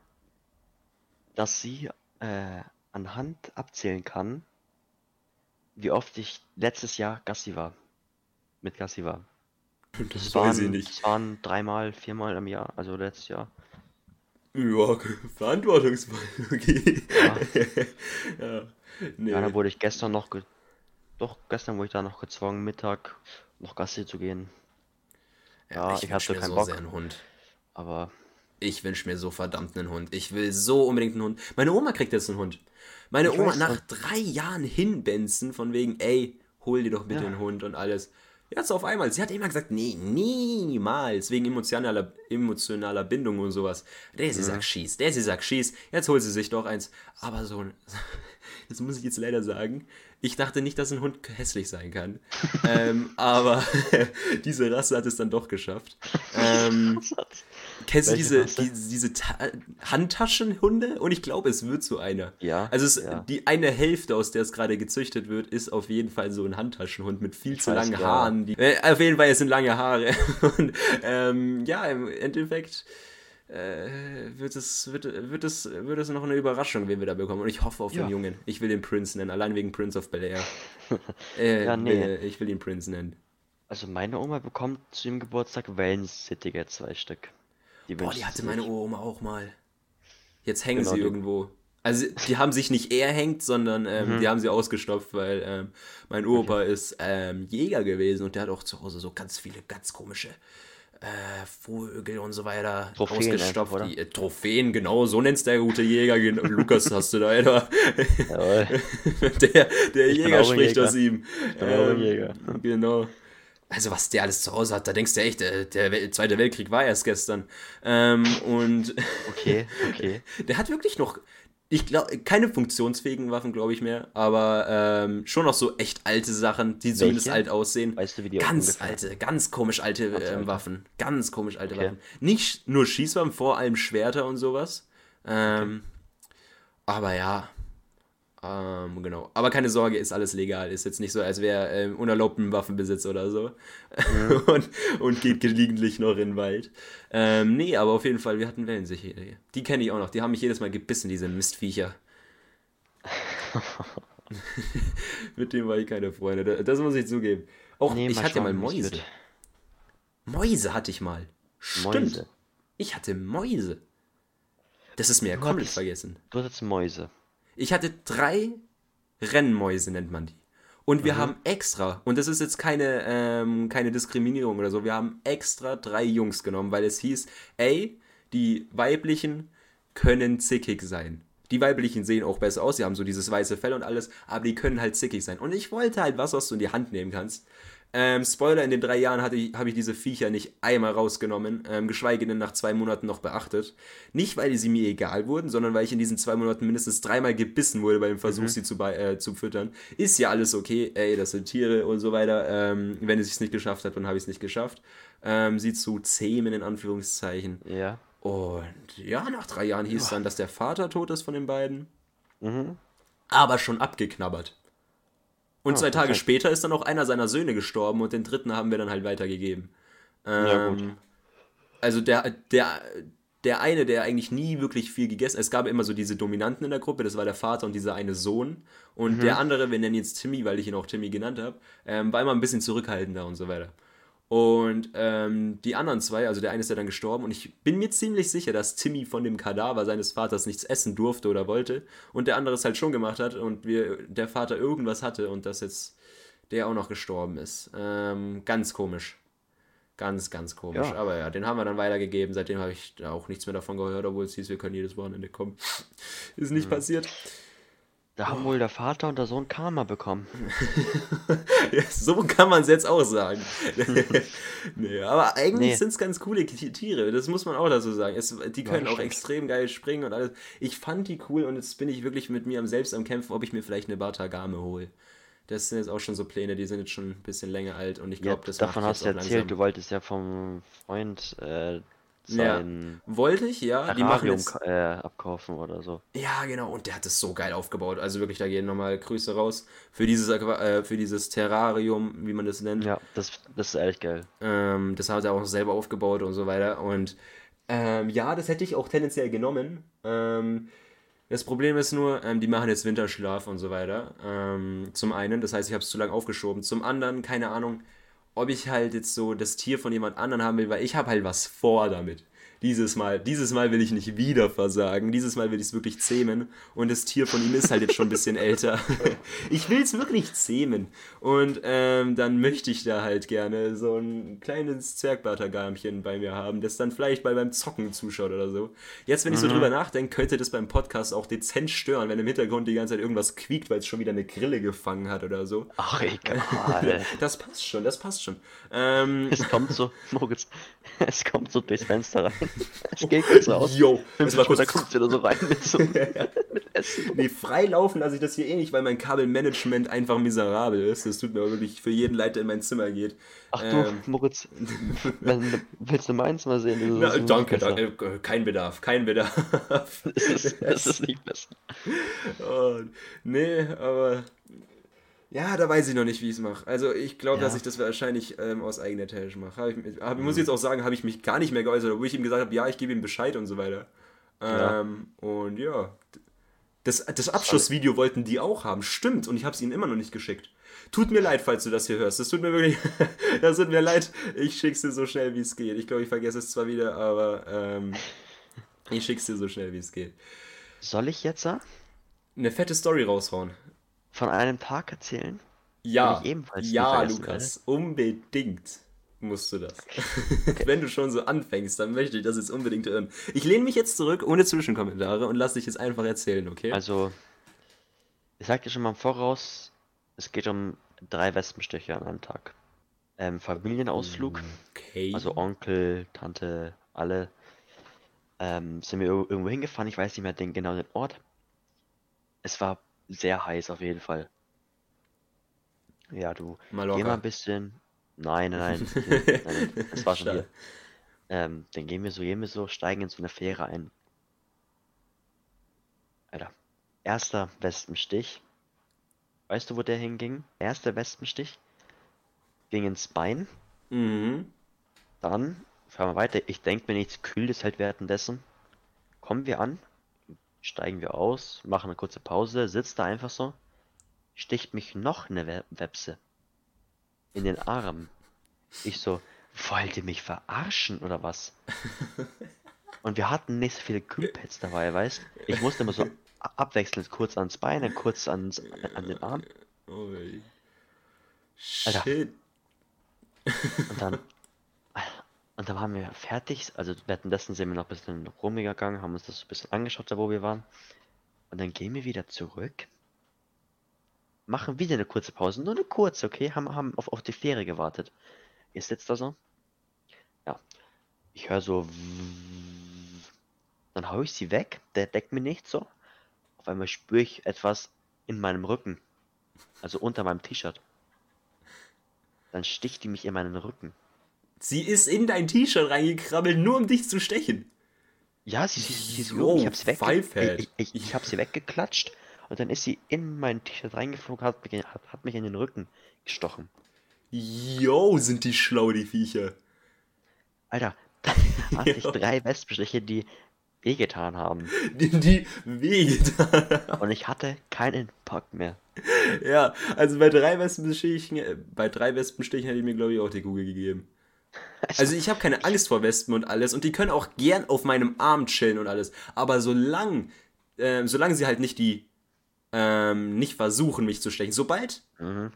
dass sie äh, anhand abzählen kann, wie oft ich letztes Jahr Gassi war mit Gassi war. Das, das waren, sie nicht. Das waren dreimal, viermal im Jahr, also letztes Jahr. Ja, <laughs> verantwortungsvoll, <laughs> okay. Ja. <laughs> ja, nee. ja, dann wurde ich gestern noch, doch, gestern wurde ich da noch gezwungen, Mittag noch Gassi zu gehen. Ja, ja ich, ich hatte keinen so Bock. einen Hund. Aber. Ich wünsche mir so verdammt einen Hund. Ich will so unbedingt einen Hund. Meine Oma kriegt jetzt einen Hund. Meine ich Oma nach drei Jahren hinbenzen, von wegen, ey, hol dir doch bitte ja. einen Hund und alles. Jetzt auf einmal. Sie hat immer gesagt, nee, niemals. Wegen emotionaler, emotionaler Bindung und sowas. Der sie sagt, schieß. Der sie sagt, schieß. Jetzt holt sie sich doch eins. Aber so ein. <laughs> Das muss ich jetzt leider sagen. Ich dachte nicht, dass ein Hund hässlich sein kann. <laughs> ähm, aber <laughs> diese Rasse hat es dann doch geschafft. Ähm, <laughs> kennst du diese, die, diese Handtaschenhunde? Und ich glaube, es wird so einer. Ja. Also es, ja. die eine Hälfte, aus der es gerade gezüchtet wird, ist auf jeden Fall so ein Handtaschenhund mit viel ich zu langen ja. Haaren. Die, äh, auf jeden Fall, es sind lange Haare. Und ähm, ja, im Endeffekt äh, wird, es, wird, wird, es, wird es noch eine Überraschung, wen wir da bekommen. Und ich hoffe auf ja. den Jungen. Ich will den Prince nennen, allein wegen Prince of Bel Air. <laughs> äh, ja, nee. Will, ich will ihn Prince nennen. Also meine Oma bekommt zu dem Geburtstag Wellensittike zwei Stück. Die Boah, die hatte meine Oma auch mal. Jetzt hängen genau, sie irgendwo. Also die haben sich nicht erhängt, sondern ähm, mhm. die haben sie ausgestopft, weil ähm, mein Opa okay. ist ähm, Jäger gewesen und der hat auch zu Hause so ganz viele ganz komische äh, Vögel und so weiter Trophäen ausgestopft. einfach? Die, äh, Trophäen, genau, so nennt's der gute Jäger. <laughs> Lukas hast du da, Alter. Jawohl. <laughs> Der, der Ich Jäger spricht Jäger. aus ihm. Ich bin ein Jäger. Genau. Also was der alles zu Hause hat, da denkst du echt, der, der Wel- Zweite Weltkrieg war erst gestern. Ähm, und Okay, <laughs> okay. der hat wirklich noch, ich glaube, keine funktionsfähigen Waffen, glaube ich mehr, aber ähm, schon noch so echt alte Sachen, die zumindest alt aussehen. Weißt du, wie die Ganz alte, ganz komisch alte alte. Waffen. Ganz komisch alte Okay. Waffen. Nicht nur Schießwaffen, vor allem Schwerter und sowas. Ähm, Aber ja. Ähm, genau. Aber keine Sorge, ist alles legal. Ist jetzt nicht so, als wäre ähm, unerlaubten Waffenbesitz oder so. <laughs> und, und geht gelegentlich noch in den Wald. Ähm, nee, aber auf jeden Fall, wir hatten Wellensiche. Die kenne ich auch noch. Die haben mich jedes Mal gebissen, diese Mistviecher. <laughs> Mit dem war ich keine Freunde. Da- Das muss ich zugeben. Auch Nee, ich hatte ja mal Mäuse. Mäuse hatte ich mal. Stimmt. Mäuse. Ich hatte Mäuse. Das ist mir ja komplett vergessen. Du hattest Mäuse. Ich hatte drei Rennmäuse, nennt man die. Und Mhm. wir haben extra, und das ist jetzt keine, ähm, keine Diskriminierung oder so, wir haben extra drei Jungs genommen, weil es hieß, ey, die weiblichen können zickig sein. Die weiblichen sehen auch besser aus, sie haben so dieses weiße Fell und alles, aber die können halt zickig sein. Und ich wollte halt was, was du in die Hand nehmen kannst. Ähm, Spoiler, in den drei Jahren hatte ich, habe ich diese Viecher nicht einmal rausgenommen, ähm, geschweige denn nach zwei Monaten noch beachtet. Nicht, weil sie mir egal wurden, sondern weil ich in diesen zwei Monaten mindestens dreimal gebissen wurde bei dem Versuch, sie zu, äh, zu füttern. Ist ja alles okay, ey, das sind Tiere und so weiter. Ähm, wenn es sich nicht geschafft hat, dann habe ich es nicht geschafft. Ähm, sie zu zähmen, in Anführungszeichen. Ja. Und ja, nach drei Jahren hieß es dann, dass der Vater tot ist von den beiden. Mhm. Aber schon abgeknabbert. Und Ah, zwei Tage perfekt. später ist dann auch einer seiner Söhne gestorben und den dritten haben wir dann halt weitergegeben. Ja, gut. Ähm, also der, der, der eine, der eigentlich nie wirklich viel gegessen Es gab immer so diese Dominanten in der Gruppe, das war der Vater und dieser eine Sohn. Und Mhm. der andere, wir nennen jetzt Timmy, weil ich ihn auch Timmy genannt habe, ähm, war immer ein bisschen zurückhaltender und so weiter. Und ähm, die anderen zwei, also der eine ist ja dann gestorben und ich bin mir ziemlich sicher, dass Timmy von dem Kadaver seines Vaters nichts essen durfte oder wollte und der andere es halt schon gemacht hat und wir, der Vater irgendwas hatte und dass jetzt der auch noch gestorben ist. Ähm, ganz komisch. Ganz, ganz komisch. Ja. Aber ja, den haben wir dann weitergegeben. Seitdem habe ich auch nichts mehr davon gehört, obwohl es hieß, wir können jedes Wochenende kommen. ist nicht passiert. Da haben wohl der Vater und der Sohn Karma bekommen. <laughs> Ja, so kann man es jetzt auch sagen. <laughs> nee, aber eigentlich Nee. sind es ganz coole Ti- Tiere, das muss man auch dazu sagen. Es, die können das auch extrem geil springen und alles. Ich fand die cool und jetzt bin ich wirklich mit mir am selbst am Kämpfen, ob ich mir vielleicht eine Batagame hole. Das sind jetzt auch schon so Pläne, die sind jetzt schon ein bisschen länger alt und ich Ja, glaube, das davon macht hast du erzählt, langsam. du wolltest ja vom Freund äh, Ja, sein wollte ich, ja. Die machen jetzt, äh, abkaufen oder so. Ja, genau. Und der hat es so geil aufgebaut. Also wirklich, da gehen nochmal Grüße raus für dieses, äh, für dieses Terrarium, wie man das nennt. Ja, das, das ist echt geil. Ähm, das hat er auch selber aufgebaut und so weiter. Und ähm, ja, das hätte ich auch tendenziell genommen. Ähm, das Problem ist nur, ähm, die machen jetzt Winterschlaf und so weiter. Ähm, zum einen, das heißt, ich habe es zu lange aufgeschoben. Zum anderen, keine Ahnung, ob ich halt jetzt so das Tier von jemand anderen haben will, weil ich habe halt was vor damit. Dieses Mal, dieses Mal will ich nicht wieder versagen. Dieses Mal will ich es wirklich zähmen. Und das Tier von ihm ist halt jetzt schon ein bisschen älter. <laughs> Ich will es wirklich zähmen. Und ähm, dann möchte ich da halt gerne so ein kleines Zwergbartagamchen bei mir haben, das dann vielleicht bei beim Zocken zuschaut oder so. Jetzt, wenn ich so drüber nachdenke, könnte das beim Podcast auch dezent stören, wenn im Hintergrund die ganze Zeit irgendwas quiekt, weil es schon wieder eine Grille gefangen hat oder so. Ach, egal. <laughs> Das passt schon, das passt schon. Ähm, es kommt so, <laughs> Moritz, es kommt so durchs Fenster rein. <laughs> Es geht kurz raus. yo, Fünf das war kurz. Kommt es wieder so rein mit so <laughs> mit Essen. Nee, frei laufen lasse ich das hier eh nicht, weil mein Kabelmanagement einfach miserabel ist. Das tut mir wirklich für jeden Leid, der in mein Zimmer geht. Ach du, Ähm, Moritz, <laughs> wenn, willst du meins mal sehen? Na, danke, besser. danke. Äh, Kein Bedarf, kein Bedarf. Das ist, das ist nicht besser. Oh, nee, aber. Ja, da weiß ich noch nicht, wie ich es mache. Also ich glaube, Ja. dass ich das wahrscheinlich ähm, aus eigener Tasche mache. Ich, hab, muss jetzt auch sagen, habe ich mich gar nicht mehr geäußert, obwohl ich ihm gesagt habe, ja, ich gebe ihm Bescheid und so weiter. Ja. Ähm, und ja. Das, das Abschlussvideo wollten die auch haben, stimmt, und ich habe es ihnen immer noch nicht geschickt. Tut mir leid, falls du das hier hörst. Das tut mir wirklich, <laughs> das tut mir leid. Ich schick's dir so schnell, wie es geht. Ich glaube, ich vergesse es zwar wieder, aber ähm, <laughs> ich schick's dir so schnell, wie es geht. Soll ich jetzt Eine fette Story raushauen. Von einem Tag erzählen? Ja, ja, Lukas, unbedingt. musst du das. <laughs> Wenn du schon so anfängst, dann möchte ich das jetzt unbedingt hören. Ich lehne mich jetzt zurück, ohne Zwischenkommentare, und lass dich jetzt einfach erzählen, okay? Also, ich sag dir schon mal im Voraus, es geht um drei Wespenstiche an einem Tag. Ähm, Familienausflug, okay. also Onkel, Tante, alle. Ähm, sind wir ir- irgendwo hingefahren, ich weiß nicht mehr den genauen Ort. Es war sehr heiß auf jeden Fall. Ja, du, geh mal Mallorca. ein bisschen. Nein, nein, nein, <laughs> das war schon hier. Ähm, dann gehen wir so, gehen wir so, steigen in so eine Fähre ein. Alter, erster Wespenstich. Weißt du, wo der hinging? Erster Wespenstich ging ins Bein. Mhm. Dann fahren wir weiter. Ich denke mir nichts Kühles halt währenddessen. Kommen wir an, steigen wir aus, machen eine kurze Pause, sitzt da einfach so, sticht mich noch eine We Webse in den Arm. Ich so, wollt ihr mich verarschen oder was? <laughs> Und wir hatten nicht so viele Kühlpads dabei, weißt? Ich musste immer so abwechselnd kurz ans Bein, dann kurz ans, an den Arm. Alter. Und dann, <laughs> und dann waren wir fertig. Also währenddessen sind wir noch ein bisschen rumgegangen, haben uns das so ein bisschen angeschaut, da wo wir waren. Und dann gehen wir wieder zurück. Machen wieder eine kurze Pause. Nur eine kurze, okay? Haben, haben auf, auf die Fähre gewartet. Ihr sitzt da so. Ja. Ich höre so. Dann hau ich sie weg. Der deckt mir nicht so. Auf einmal spüre ich etwas in meinem Rücken. Also unter meinem T-Shirt. Dann sticht die mich in meinen Rücken. Sie ist in dein T-Shirt reingekrabbelt, nur um dich zu stechen. Ja, sie, sie, sie ist geflogen, ich hab sie, wegge ich, ich, ich hab sie weggeklatscht und dann ist sie in mein T-Shirt reingeflogen, hat mich, hat, hat mich in den Rücken gestochen. Yo, sind die schlau, die Viecher. Alter, <laughs> da hatte ich drei Wespenstiche, die wehgetan haben. <laughs> Die, die wehgetan. Und ich hatte keinen Bock mehr. Ja, also bei drei Wespenstichen, äh, bei drei Wespenstichen hätte ich mir, glaube ich, auch die Kugel gegeben. Also ich habe keine Angst vor Wespen und alles und die können auch gern auf meinem Arm chillen und alles. Aber solange, ähm, solange sie halt nicht die, ähm, nicht versuchen, mich zu stechen, sobald Mhm.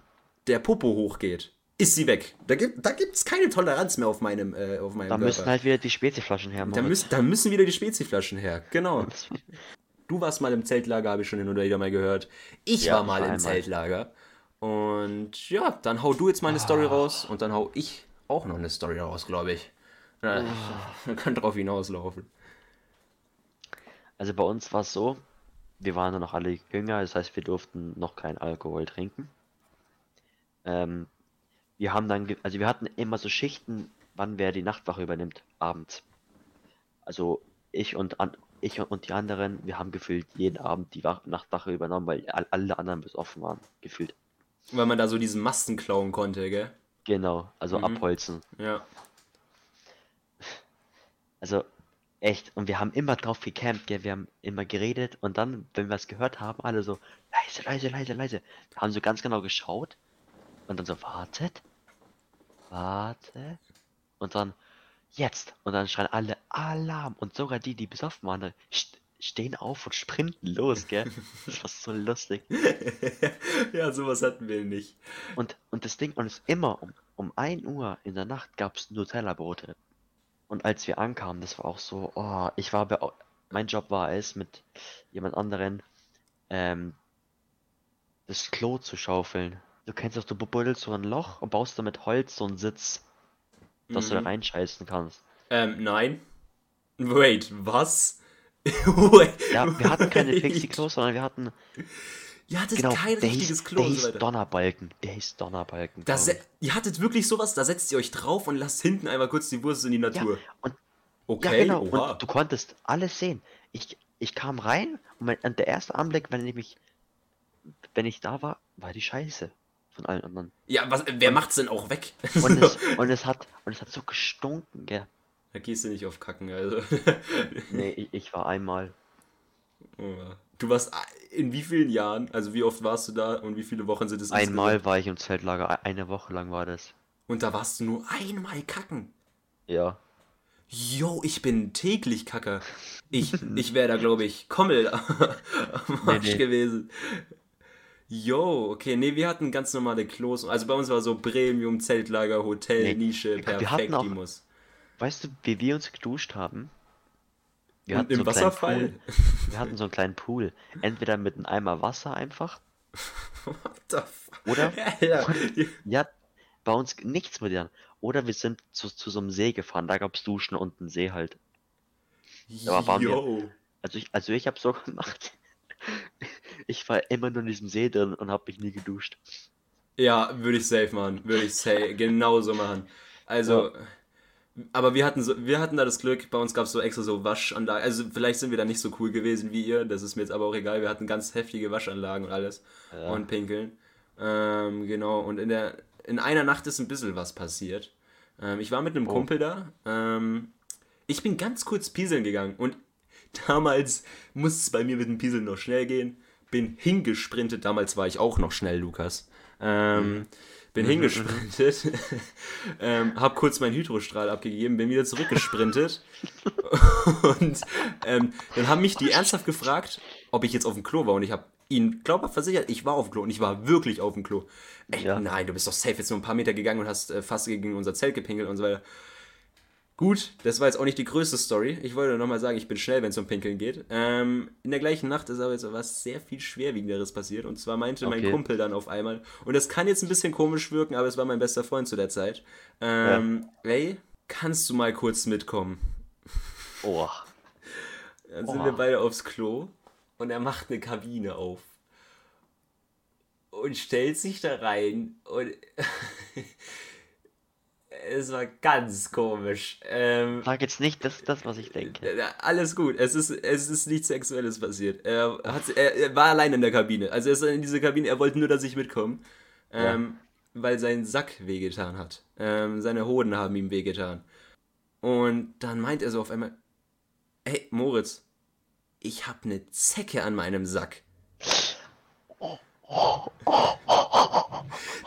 der Popo hochgeht, ist sie weg. Da gibt da gibt's keine Toleranz mehr auf meinem, äh, auf meinem Da müssen Körper. halt wieder die Speziflaschen her, da, müssen, da müssen wieder die Speziflaschen her. Genau. <laughs> Du warst mal im Zeltlager, habe ich schon hin und wieder mal gehört. Ich Ja, war mal im. Zeltlager. Und ja, dann hau du jetzt mal eine Story Ah. raus und dann hau ich auch noch eine Story raus, glaube ich. Ja, Ah. kann drauf hinauslaufen. Also bei uns war es so, wir waren dann noch alle jünger, das heißt, wir durften noch keinen Alkohol trinken. Ähm, wir haben dann, also wir hatten immer so Schichten, wann wer die Nachtwache übernimmt, abends. Also ich und an, ich und die anderen, wir haben gefühlt jeden Abend die Wach Nachtwache übernommen, weil all, alle anderen besoffen waren, gefühlt. Weil man da so diesen Masten klauen konnte, gell? Genau, also Mhm. abholzen. Ja. Also echt, und wir haben immer drauf gecampt, gell? Wir haben immer geredet und dann, wenn wir was gehört haben, alle so leise, leise, leise, leise. Wir haben so ganz genau geschaut und dann so wartet, warte und dann jetzt und dann schreien alle Alarm und sogar die, die besoffen waren, stehen auf und sprinten los, gell? Das war so lustig. <laughs> ja, sowas hatten wir nicht. Und, und das Ding, und es immer um, um 1 Uhr in der Nacht gab es Nutella-Brote. Und als wir ankamen, das war auch so, oh, ich war, bei, mein Job war es, mit jemand anderen ähm, das Klo zu schaufeln. Du kennst doch, du buddelst so ein Loch und baust da mit Holz so einen Sitz, dass du da Mhm. reinscheißen kannst. Ähm, nein. Wait, was? Ja, wir hatten keine. Pixie-Klos, sondern wir hatten, Ihr hattet genau, kein der richtiges hieß, Klo der hieß weiter. Donnerbalken, der hieß Donnerbalken. Das, ihr hattet wirklich sowas, da setzt ihr euch drauf und lasst hinten einmal kurz die Wurst in die Ja, Natur. und Ja, Okay, genau. oha. Und du konntest alles sehen. Ich, ich kam rein und, mein, und der erste Anblick, wenn ich mich, wenn ich da war, war die Scheiße von allen anderen. Ja, was, wer macht's denn auch weg? Und es, <laughs> und es hat, und es hat so gestunken, gell. Da gehst du nicht auf Kacken, also. <laughs> Nee, ich, ich war einmal, Oha. Du warst in wie vielen Jahren, also wie oft warst du da und wie viele Wochen sind es einmal insgesamt? war ich im Zeltlager, e- eine Woche lang war das. Und da warst du nur einmal kacken. Ja. Jo, ich bin täglich Kacker. Ich, <laughs> ich wäre da, glaube ich, Kommel am Arsch nee. gewesen. Yo, okay, nee, wir hatten ganz normale Klos. Also bei uns war so Premium, Zeltlager, Hotel, Nee, Nische, wir hatten perfekt, auch- die muss. Weißt du, wie wir uns geduscht haben? Wir Und hatten im so einen kleinen Wasserfall? Pool. Wir hatten so einen kleinen Pool. Entweder mit einem Eimer Wasser einfach. <laughs> What the fuck? <laughs> Oder? Ja, Ja, bei uns nichts mit denen. Oder wir sind zu, zu so einem See gefahren. Da gab's Duschen und einen See halt. Aber waren wir-. Also ich, also ich habe so gemacht. Ich war immer nur in diesem See drin und habe mich nie geduscht. Ja, würde ich safe machen. Würde ich safe <laughs> genauso machen. Also, aber wir hatten so, wir hatten da das Glück, bei uns gab es so extra so Waschanlagen. Also vielleicht sind wir da nicht so cool gewesen wie ihr, das ist mir jetzt aber auch egal. Wir hatten ganz heftige Waschanlagen und alles. Ja. Und Pinkeln. Ähm, genau, und in der in einer Nacht ist ein bisschen was passiert. Ähm, ich war mit einem Oh. Kumpel da. Ähm, ich bin ganz kurz pieseln gegangen und damals musste es bei mir mit dem Pieseln noch schnell gehen. Bin hingesprintet, damals war ich auch noch schnell, Lukas. Ähm, bin hingesprintet, <laughs> ähm, hab kurz meinen Hydrostrahl abgegeben, bin wieder zurückgesprintet <laughs> und ähm, dann haben mich die ernsthaft gefragt, ob ich jetzt auf dem Klo war und ich habe ihnen glaubhaft versichert, ich war auf dem Klo und ich war wirklich auf dem Klo. Ey, Ja. nein, du bist doch safe jetzt nur ein paar Meter gegangen und hast äh, fast gegen unser Zelt gepinkelt und so weiter. Gut, das war jetzt auch nicht die größte Story. Ich wollte nur nochmal sagen, ich bin schnell, wenn es um Pinkeln geht. Ähm, in der gleichen Nacht ist aber jetzt was sehr viel Schwerwiegenderes passiert. Und zwar meinte mein Okay. Kumpel dann auf einmal, und das kann jetzt ein bisschen komisch wirken, aber es war mein bester Freund zu der Zeit. Ähm, ey, kannst du mal kurz mitkommen? Oh, Dann sind Oha. wir beide aufs Klo und er macht eine Kabine auf. Und stellt sich da rein und es war ganz komisch. Ähm, sag jetzt nicht, das ist das, was ich denke. Ja, Alles gut, es ist, es ist nichts Sexuelles passiert. Er, hat, er, er war allein in der Kabine. Also er ist in diese Kabine, er wollte nur, dass ich mitkomme. Ähm, Weil sein Sack wehgetan hat. Ähm, seine Hoden haben ihm wehgetan. Und dann meint er so auf einmal, hey Moritz, ich habe eine Zecke an meinem Sack.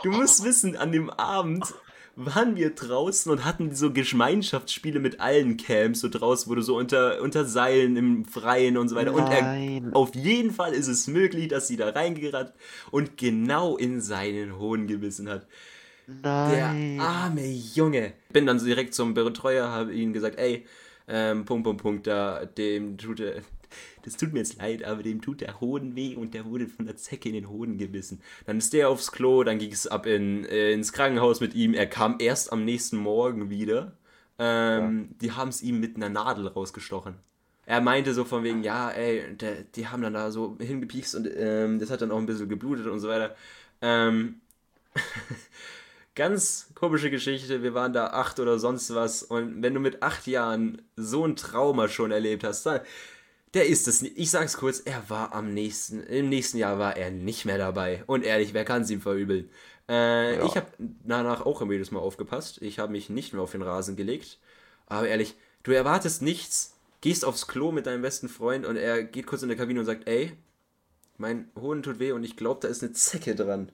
Du musst wissen, an dem Abend waren wir draußen und hatten so Gemeinschaftsspiele mit allen Camps so draußen, wo du so unter, unter Seilen im Freien und so weiter. Und er, Nein. auf jeden Fall ist es möglich, dass sie da reingerannt und genau in seinen Hohn gebissen hat. Der Nein. arme Junge. Bin dann so direkt zum Betreuer, habe ihm gesagt, ey, ähm, Punkt, Punkt, Punkt, da, dem tut er, das tut mir jetzt leid, aber dem tut der Hoden weh und der wurde von der Zecke in den Hoden gebissen. Dann ist der aufs Klo, dann ging es ab in, äh, ins Krankenhaus mit ihm. Er kam erst am nächsten Morgen wieder. Ähm, Die haben es ihm mit einer Nadel rausgestochen. Er meinte so von wegen, ja, ey, der, die haben dann da so hingepiekst und ähm, das hat dann auch ein bisschen geblutet und so weiter. Ähm, <laughs> ganz komische Geschichte. Wir waren da acht oder sonst was. Und wenn du mit acht Jahren so ein Trauma schon erlebt hast, dann, der ist es nicht. Ich sag's kurz, er war am nächsten, im nächsten Jahr war er nicht mehr dabei. Und ehrlich, wer kann es ihm verübeln? Äh, Ja. Ich habe danach auch jedes Mal aufgepasst. Ich habe mich nicht mehr auf den Rasen gelegt. Aber ehrlich, du erwartest nichts, gehst aufs Klo mit deinem besten Freund und er geht kurz in der Kabine und sagt, ey, mein Hoden tut weh und ich glaube, da ist eine Zecke dran.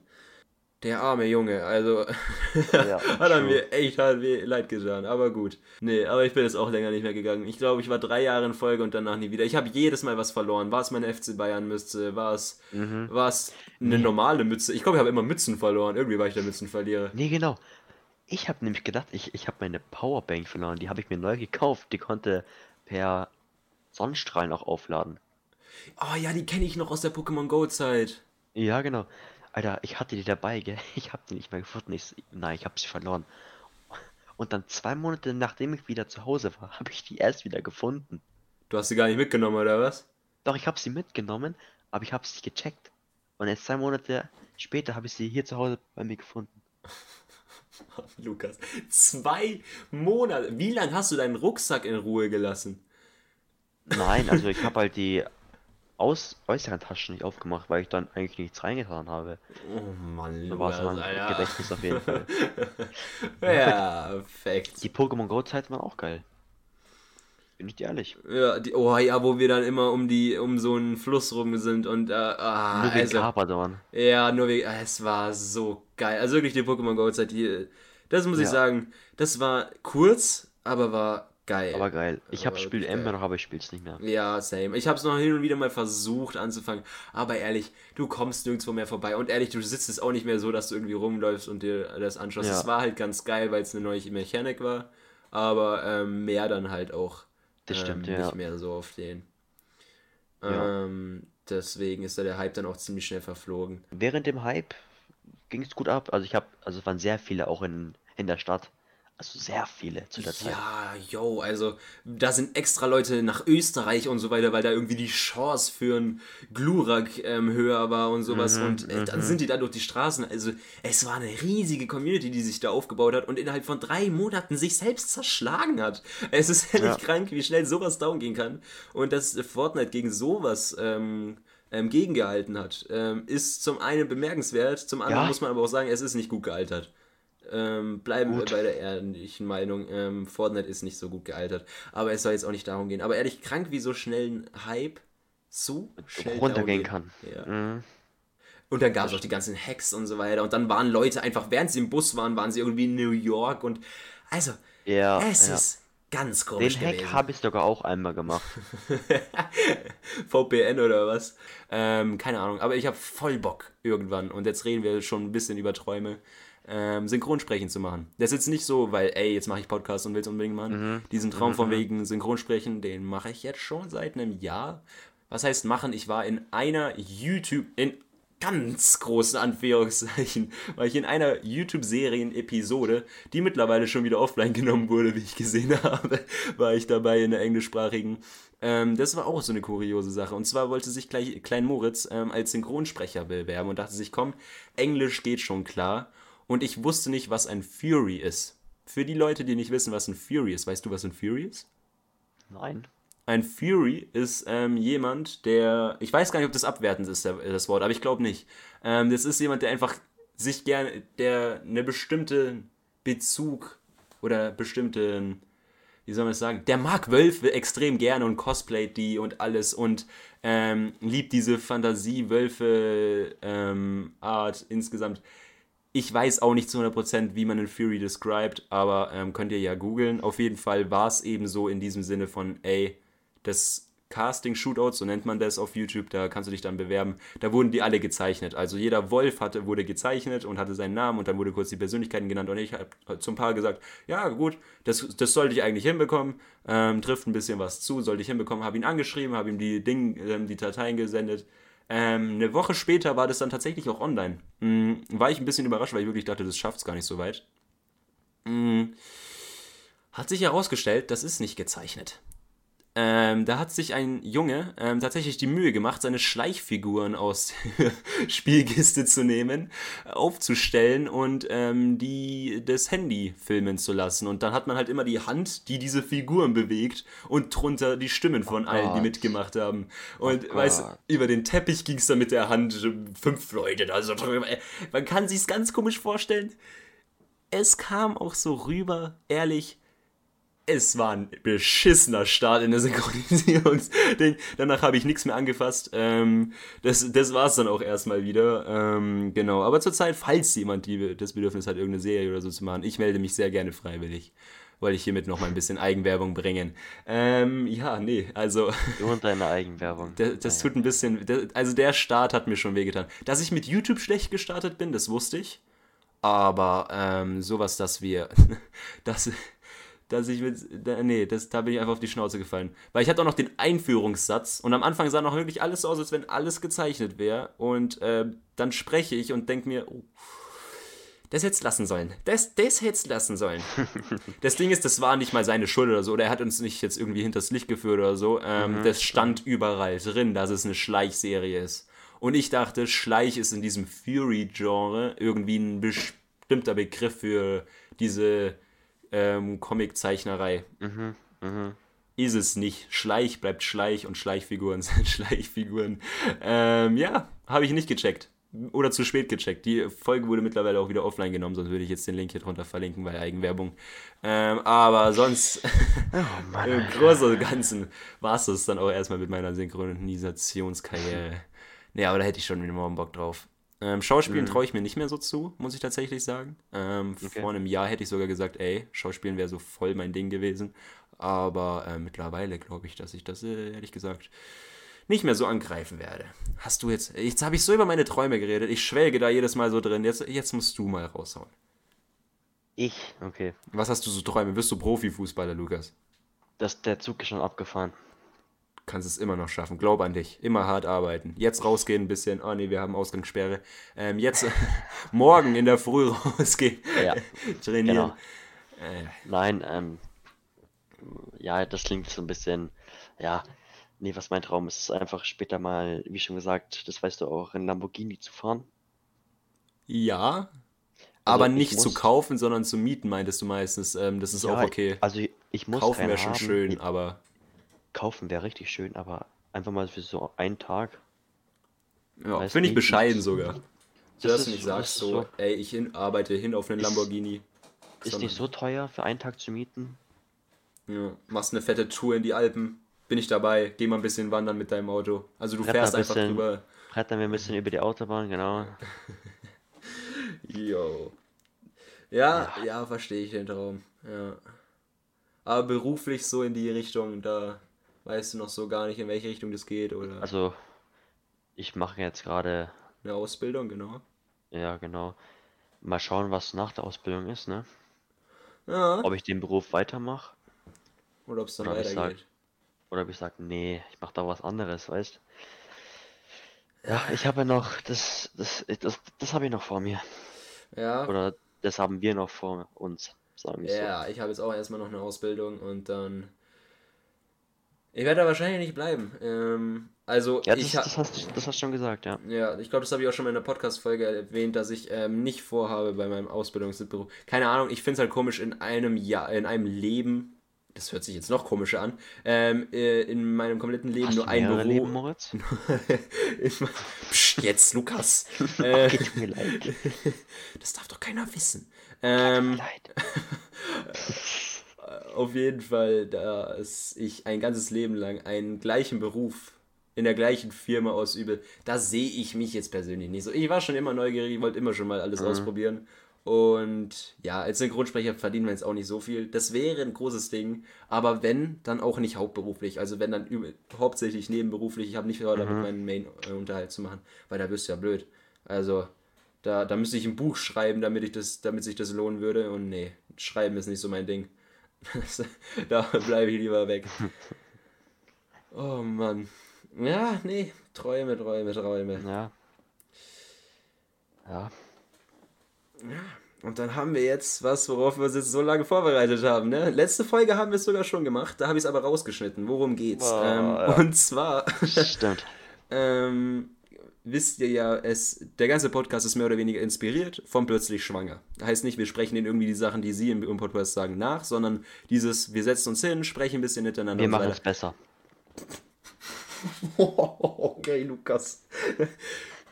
Der arme Junge, also <laughs> Ja, hat er mir echt halt leid getan, aber gut. Nee, aber ich bin jetzt auch länger nicht mehr gegangen. Ich glaube, ich war drei Jahre in Folge und danach nie wieder. Ich habe jedes Mal was verloren. War es meine FC Bayern Mütze, war es, Mhm. war es eine normale Mütze. Ich glaube, ich habe immer Mützen verloren. Irgendwie war ich der Mützenverlierer. Nee, genau. Ich habe nämlich gedacht, ich, ich habe meine Powerbank verloren. Die habe ich mir neu gekauft. Die konnte per Sonnenstrahlen auch aufladen. Oh ja, die kenne ich noch aus der Pokémon Go Zeit. Ja, genau. Alter, ich hatte die dabei, gell? <laughs> Ich habe die nicht mehr gefunden. Ich, nein, ich habe sie verloren. Und dann zwei Monate nachdem ich wieder zu Hause war, <laughs> habe ich die erst wieder gefunden. Du hast sie gar nicht mitgenommen, oder was? Doch, ich habe sie mitgenommen, aber ich habe sie gecheckt. Und jetzt zwei Monate später habe ich sie hier zu Hause bei mir gefunden. <laughs> Lukas, zwei Monate. Wie lange hast du deinen Rucksack in Ruhe gelassen? Nein, also ich habe halt die aus äußeren Taschen nicht aufgemacht, weil ich dann eigentlich nichts reingetan habe. Oh Mann, So war es in Lukas, meinem Alter. Gedächtnis auf jeden Fall. <laughs> Ja, perfekt. Die Pokémon Go Zeiten waren auch geil. Bin ich dir ehrlich. Ja, die, oh ja, wo wir dann immer um die, um so einen Fluss rum sind und äh, ah, Nur wegen also, ja, nur wegen, ah, es war so geil. Also wirklich die Pokémon Go Zeit, die, das muss ich Ja. sagen, das war kurz, aber war Geil. Aber geil. Ich habe Spiel immer noch, aber ich spiel's nicht mehr. Ja, same. Ich habe es noch hin und wieder mal versucht anzufangen, aber ehrlich, du kommst nirgendwo mehr vorbei. Und ehrlich, du sitzt es auch nicht mehr so, dass du irgendwie rumläufst und dir das anschaust. Ja. Es war halt ganz geil, weil es eine neue Mechanik war, aber ähm, mehr dann halt auch Das ähm, stimmt, ja. nicht mehr so auf den. Ja. Ähm, deswegen ist da der Hype dann auch ziemlich schnell verflogen. Während dem Hype ging es gut ab. Also ich habe, also es waren sehr viele auch in, in der Stadt. Also sehr viele zu der Zeit. Ja, yo, also da sind extra Leute nach Österreich und so weiter, weil da irgendwie die Chance für einen Glurak ähm, höher war und sowas. Mhm, und äh, dann sind die da durch die Straßen. Also es war eine riesige Community, die sich da aufgebaut hat und innerhalb von drei Monaten sich selbst zerschlagen hat. Es ist ehrlich <laughs> Ja. krank, wie schnell sowas down gehen kann. Und dass Fortnite gegen sowas ähm, ähm, gegengehalten hat, ähm, ist zum einen bemerkenswert, zum anderen Ja. muss man aber auch sagen, es ist nicht gut gealtert. Ähm, bleiben wir Gut. bei der ehrlichen Meinung. Ähm, Fortnite ist nicht so gut gealtert. Aber es soll jetzt auch nicht darum gehen. Aber ehrlich, krank, wie so schnell ein Hype so schnell runtergehen kann. Ja. Mhm. Und dann gab es auch die ganzen Hacks und so weiter. Und dann waren Leute einfach, während sie im Bus waren, waren sie irgendwie in New York. Und also, Ja, es ja. ist ganz Den komisch Hack gewesen. habe ich sogar auch einmal gemacht. <laughs> VPN oder was? Ähm, keine Ahnung. Aber ich habe voll Bock irgendwann. Und jetzt reden wir schon ein bisschen über Träume. Ähm, Synchronsprechen zu machen. Das ist jetzt nicht so, weil, ey, jetzt mache ich Podcast und will es unbedingt machen. Diesen Traum von wegen Synchronsprechen, den mache ich jetzt schon seit einem Jahr. Was heißt machen? Ich war in einer YouTube, in ganz großen Anführungszeichen, <laughs> war ich in einer YouTube-Serien-Episode, die mittlerweile schon wieder offline genommen wurde, wie ich gesehen <laughs> habe, war ich dabei in der englischsprachigen. Ähm, das war auch so eine kuriose Sache. Und zwar wollte sich gleich Klein Moritz ähm, als Synchronsprecher bewerben und dachte sich, komm, Englisch geht schon klar. Und ich wusste nicht, was ein Fury ist. Für die Leute, die nicht wissen, was ein Fury ist, weißt du, was ein Fury ist? Nein. Ein Fury ist ähm, jemand, der. Ich weiß gar nicht, ob das abwertend ist, das Wort, aber ich glaube nicht. Ähm, das ist jemand, der einfach sich gerne. der eine bestimmte Bezug oder bestimmten. Wie soll man das sagen? Der mag Wölfe extrem gerne und cosplayt die und alles und ähm, liebt diese Fantasie-Wölfe-Art insgesamt. Ich weiß auch nicht zu 100%, wie man einen Fury describt, aber ähm, könnt ihr ja googeln. Auf jeden Fall war es eben so in diesem Sinne von, ey, das Casting-Shootout, so nennt man das auf YouTube, da kannst du dich dann bewerben. Da wurden die alle gezeichnet. Also jeder Wolf hatte, wurde gezeichnet und hatte seinen Namen und dann wurde kurz die Persönlichkeiten genannt. Und ich habe zum Paar gesagt, ja gut, das, das sollte ich eigentlich hinbekommen. Ähm, trifft ein bisschen was zu, sollte ich hinbekommen. Habe ihn angeschrieben, habe ihm die, Ding, ähm, die Dateien gesendet. Ähm, eine Woche später war das dann tatsächlich auch online. Mhm, war ich ein bisschen überrascht, weil ich wirklich dachte, das schafft es gar nicht so weit. Mhm. Hat sich herausgestellt, das ist nicht gezeichnet. Ähm, da hat sich ein Junge ähm, tatsächlich die Mühe gemacht, seine Schleichfiguren aus <laughs> der Spielkiste zu nehmen, aufzustellen und ähm, die das Handy filmen zu lassen. Und dann hat man halt immer die Hand, die diese Figuren bewegt und drunter die Stimmen von allen, die mitgemacht haben. Und Oh weißt, über den Teppich ging es dann mit der Hand, fünf Leute da so drüber. Man kann sich's ganz komisch vorstellen. Es kam auch so rüber, ehrlich, es war ein beschissener Start in der Synchronisierungsding. Danach habe ich nichts mehr angefasst. Ähm, das das war es dann auch erstmal wieder. Ähm, genau. Aber zurzeit, falls jemand die, das Bedürfnis hat, irgendeine Serie oder so zu machen, ich melde mich sehr gerne freiwillig. Wollte ich hiermit noch mal ein bisschen Eigenwerbung bringen. Ähm, ja, nee, also Du und deine Eigenwerbung. <laughs> das, das tut ein bisschen. Das, also der Start hat mir schon wehgetan. Dass ich mit YouTube schlecht gestartet bin, das wusste ich. Aber ähm, sowas, dass wir. <laughs> dass, dass ich mit. Da, nee, das, da bin ich einfach auf die Schnauze gefallen. Weil ich hatte auch noch den Einführungssatz und am Anfang sah noch wirklich alles so aus, als wenn alles gezeichnet wäre. Und äh, dann spreche ich und denke mir, oh, das hätte lassen sollen. Das, das hätte lassen sollen. <laughs> das Ding ist, das war nicht mal seine Schuld oder so. Oder er hat uns nicht jetzt irgendwie hinters Licht geführt oder so. Ähm, Das stand überall drin, dass es eine Schleichserie ist. Und ich dachte, Schleich ist in diesem Fury-Genre irgendwie ein bestimmter Begriff für diese ähm, Comic-Zeichnerei. Ist es nicht. Schleich bleibt Schleich und Schleichfiguren <laughs> sind Schleichfiguren. Ähm, ja, habe ich nicht gecheckt. Oder zu spät gecheckt. Die Folge wurde mittlerweile auch wieder offline genommen, sonst würde ich jetzt den Link hier drunter verlinken bei Eigenwerbung. Ähm, aber sonst, <laughs> im Großen und Ganzen war es das dann auch erstmal mit meiner Synchronisationskarriere. Nee, aber da hätte ich schon wieder morgen Bock drauf. Ähm, Schauspielen traue ich mir nicht mehr so zu, muss ich tatsächlich sagen. Ähm, Vor einem Jahr hätte ich sogar gesagt, ey, Schauspielen wäre so voll mein Ding gewesen. Aber äh, mittlerweile glaube ich, dass ich das, äh, ehrlich gesagt, nicht mehr so angreifen werde. Hast du jetzt. Jetzt habe ich so über meine Träume geredet. Ich schwelge da jedes Mal so drin. Jetzt, jetzt musst du mal raushauen. Ich, okay. Was hast du so Träume? Wirst du Profifußballer, Lukas? Das, der Zug ist schon abgefahren. Du kannst es immer noch schaffen. Glaub an dich. Immer hart arbeiten. Jetzt rausgehen ein bisschen. Oh nee, wir haben Ausgangssperre. Ähm, jetzt <laughs> morgen in der Früh <laughs> rausgehen. Ja, <laughs> Trainieren. genau. Äh, Nein, ähm, ja, das klingt so ein bisschen, ja, nee, was mein Traum ist, ist einfach später mal, wie schon gesagt, das weißt du auch, in Lamborghini zu fahren. ja. Also aber ich nicht zu muss- kaufen, sondern zu mieten, meintest du meistens. Ähm, das ist auch Ja, okay. Also ich muss Kaufen wäre schon haben. schön, aber Kaufen wäre richtig schön, aber einfach mal für so einen Tag. ja, finde ich bescheiden sogar. das Dass du nicht sagst so, so- ey, ich hin, arbeite hin auf einen Ist- Lamborghini. Ist sondern- nicht so teuer für einen Tag zu mieten. Ja, machst eine fette Tour in die Alpen. Bin ich dabei. Geh mal ein bisschen wandern mit deinem Auto. Also du Brett fährst ein einfach bisschen- drüber. Brettern wir ein bisschen über die Autobahn, genau. <laughs> Yo. Ja, ja, verstehe ich den Traum. Ja. Aber beruflich so in die Richtung, da weißt du noch so gar nicht, in welche Richtung das geht oder Also, ich mache jetzt gerade, eine Ausbildung, genau. ja genau, mal schauen, was nach der Ausbildung ist, ne? Ja. Ob ich den Beruf weitermache Oder ob es dann Oder ich sag- weitergeht. oder ob ich sage, nee, ich mache da was anderes, weißt? Ja, ich habe noch, das, das, das, das habe ich noch vor mir. Ja. Oder das haben wir noch vor uns, sagen wir so. Ja, ich habe jetzt auch erstmal noch eine Ausbildung und dann. Ich werde da wahrscheinlich nicht bleiben. Ähm, also Ja, das, ich das, hast, du- das hast du schon gesagt, ja. Ja, ich glaube, das habe ich auch schon mal in der Podcast-Folge erwähnt, dass ich ähm, nicht vorhabe bei meinem Ausbildungsberuf. Keine Ahnung, ich finde es halt komisch in einem Jahr, in einem Leben, das hört sich jetzt noch komischer an, ähm, äh, in meinem kompletten Leben Hast nur ein Büro. Leben, Moritz? <laughs> Mein- Psst, jetzt, Lukas. <laughs> äh, Tut mir leid. <laughs> das darf doch keiner wissen. Tut mir Ähm, leid. Auf jeden Fall, dass ich ein ganzes Leben lang einen gleichen Beruf in der gleichen Firma ausübe, da sehe ich mich jetzt persönlich nicht so. Ich war schon immer neugierig, ich wollte immer schon mal alles ausprobieren. Und ja, als Synchronsprecher verdient man jetzt auch nicht so viel. Das wäre ein großes Ding. Aber wenn, dann auch nicht hauptberuflich. Also wenn dann hauptsächlich nebenberuflich. Ich habe nicht vor, damit meinen Main-Unterhalt zu machen, weil da wirst du ja blöd. Also da, da müsste ich ein Buch schreiben, damit, ich das, damit sich das lohnen würde. Und nee, schreiben ist nicht so mein Ding. <laughs> da bleibe ich lieber weg. Oh Mann. Ja, nee, Träume, Träume, Träume. Ja. Ja. Und dann haben wir jetzt was, worauf wir uns jetzt so lange vorbereitet haben. Ne? Letzte Folge haben wir es sogar schon gemacht, da habe ich es aber rausgeschnitten. Worum geht's? Oh, ähm, ja. Und zwar Stimmt. <laughs> ähm, wisst ihr ja, es, der ganze Podcast ist mehr oder weniger inspiriert vom Plötzlich Schwanger. Heißt nicht, wir sprechen denen irgendwie die Sachen, die sie im, im Podcast sagen, nach, sondern dieses, wir setzen uns hin, sprechen ein bisschen miteinander Wir machen weiter. es besser. <laughs> Okay, Lukas.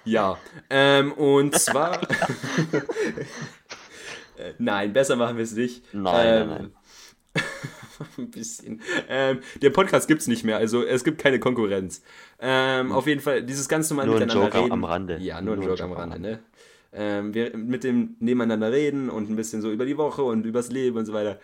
Ja, ähm, und zwar. <laughs> Äh, nein, besser machen wir es nicht. Nein, ähm, nein, <laughs> <laughs> ein bisschen. Ähm, der Podcast gibt es nicht mehr, also es gibt keine Konkurrenz. Ähm, auf jeden Fall, dieses ganz normal Nur ein miteinander Joke reden. am Rande. Ja, nur ein Nur ein Joke am Rande, ne? Ähm, wir mit dem nebeneinander reden und ein bisschen so über die Woche und übers Leben und so weiter.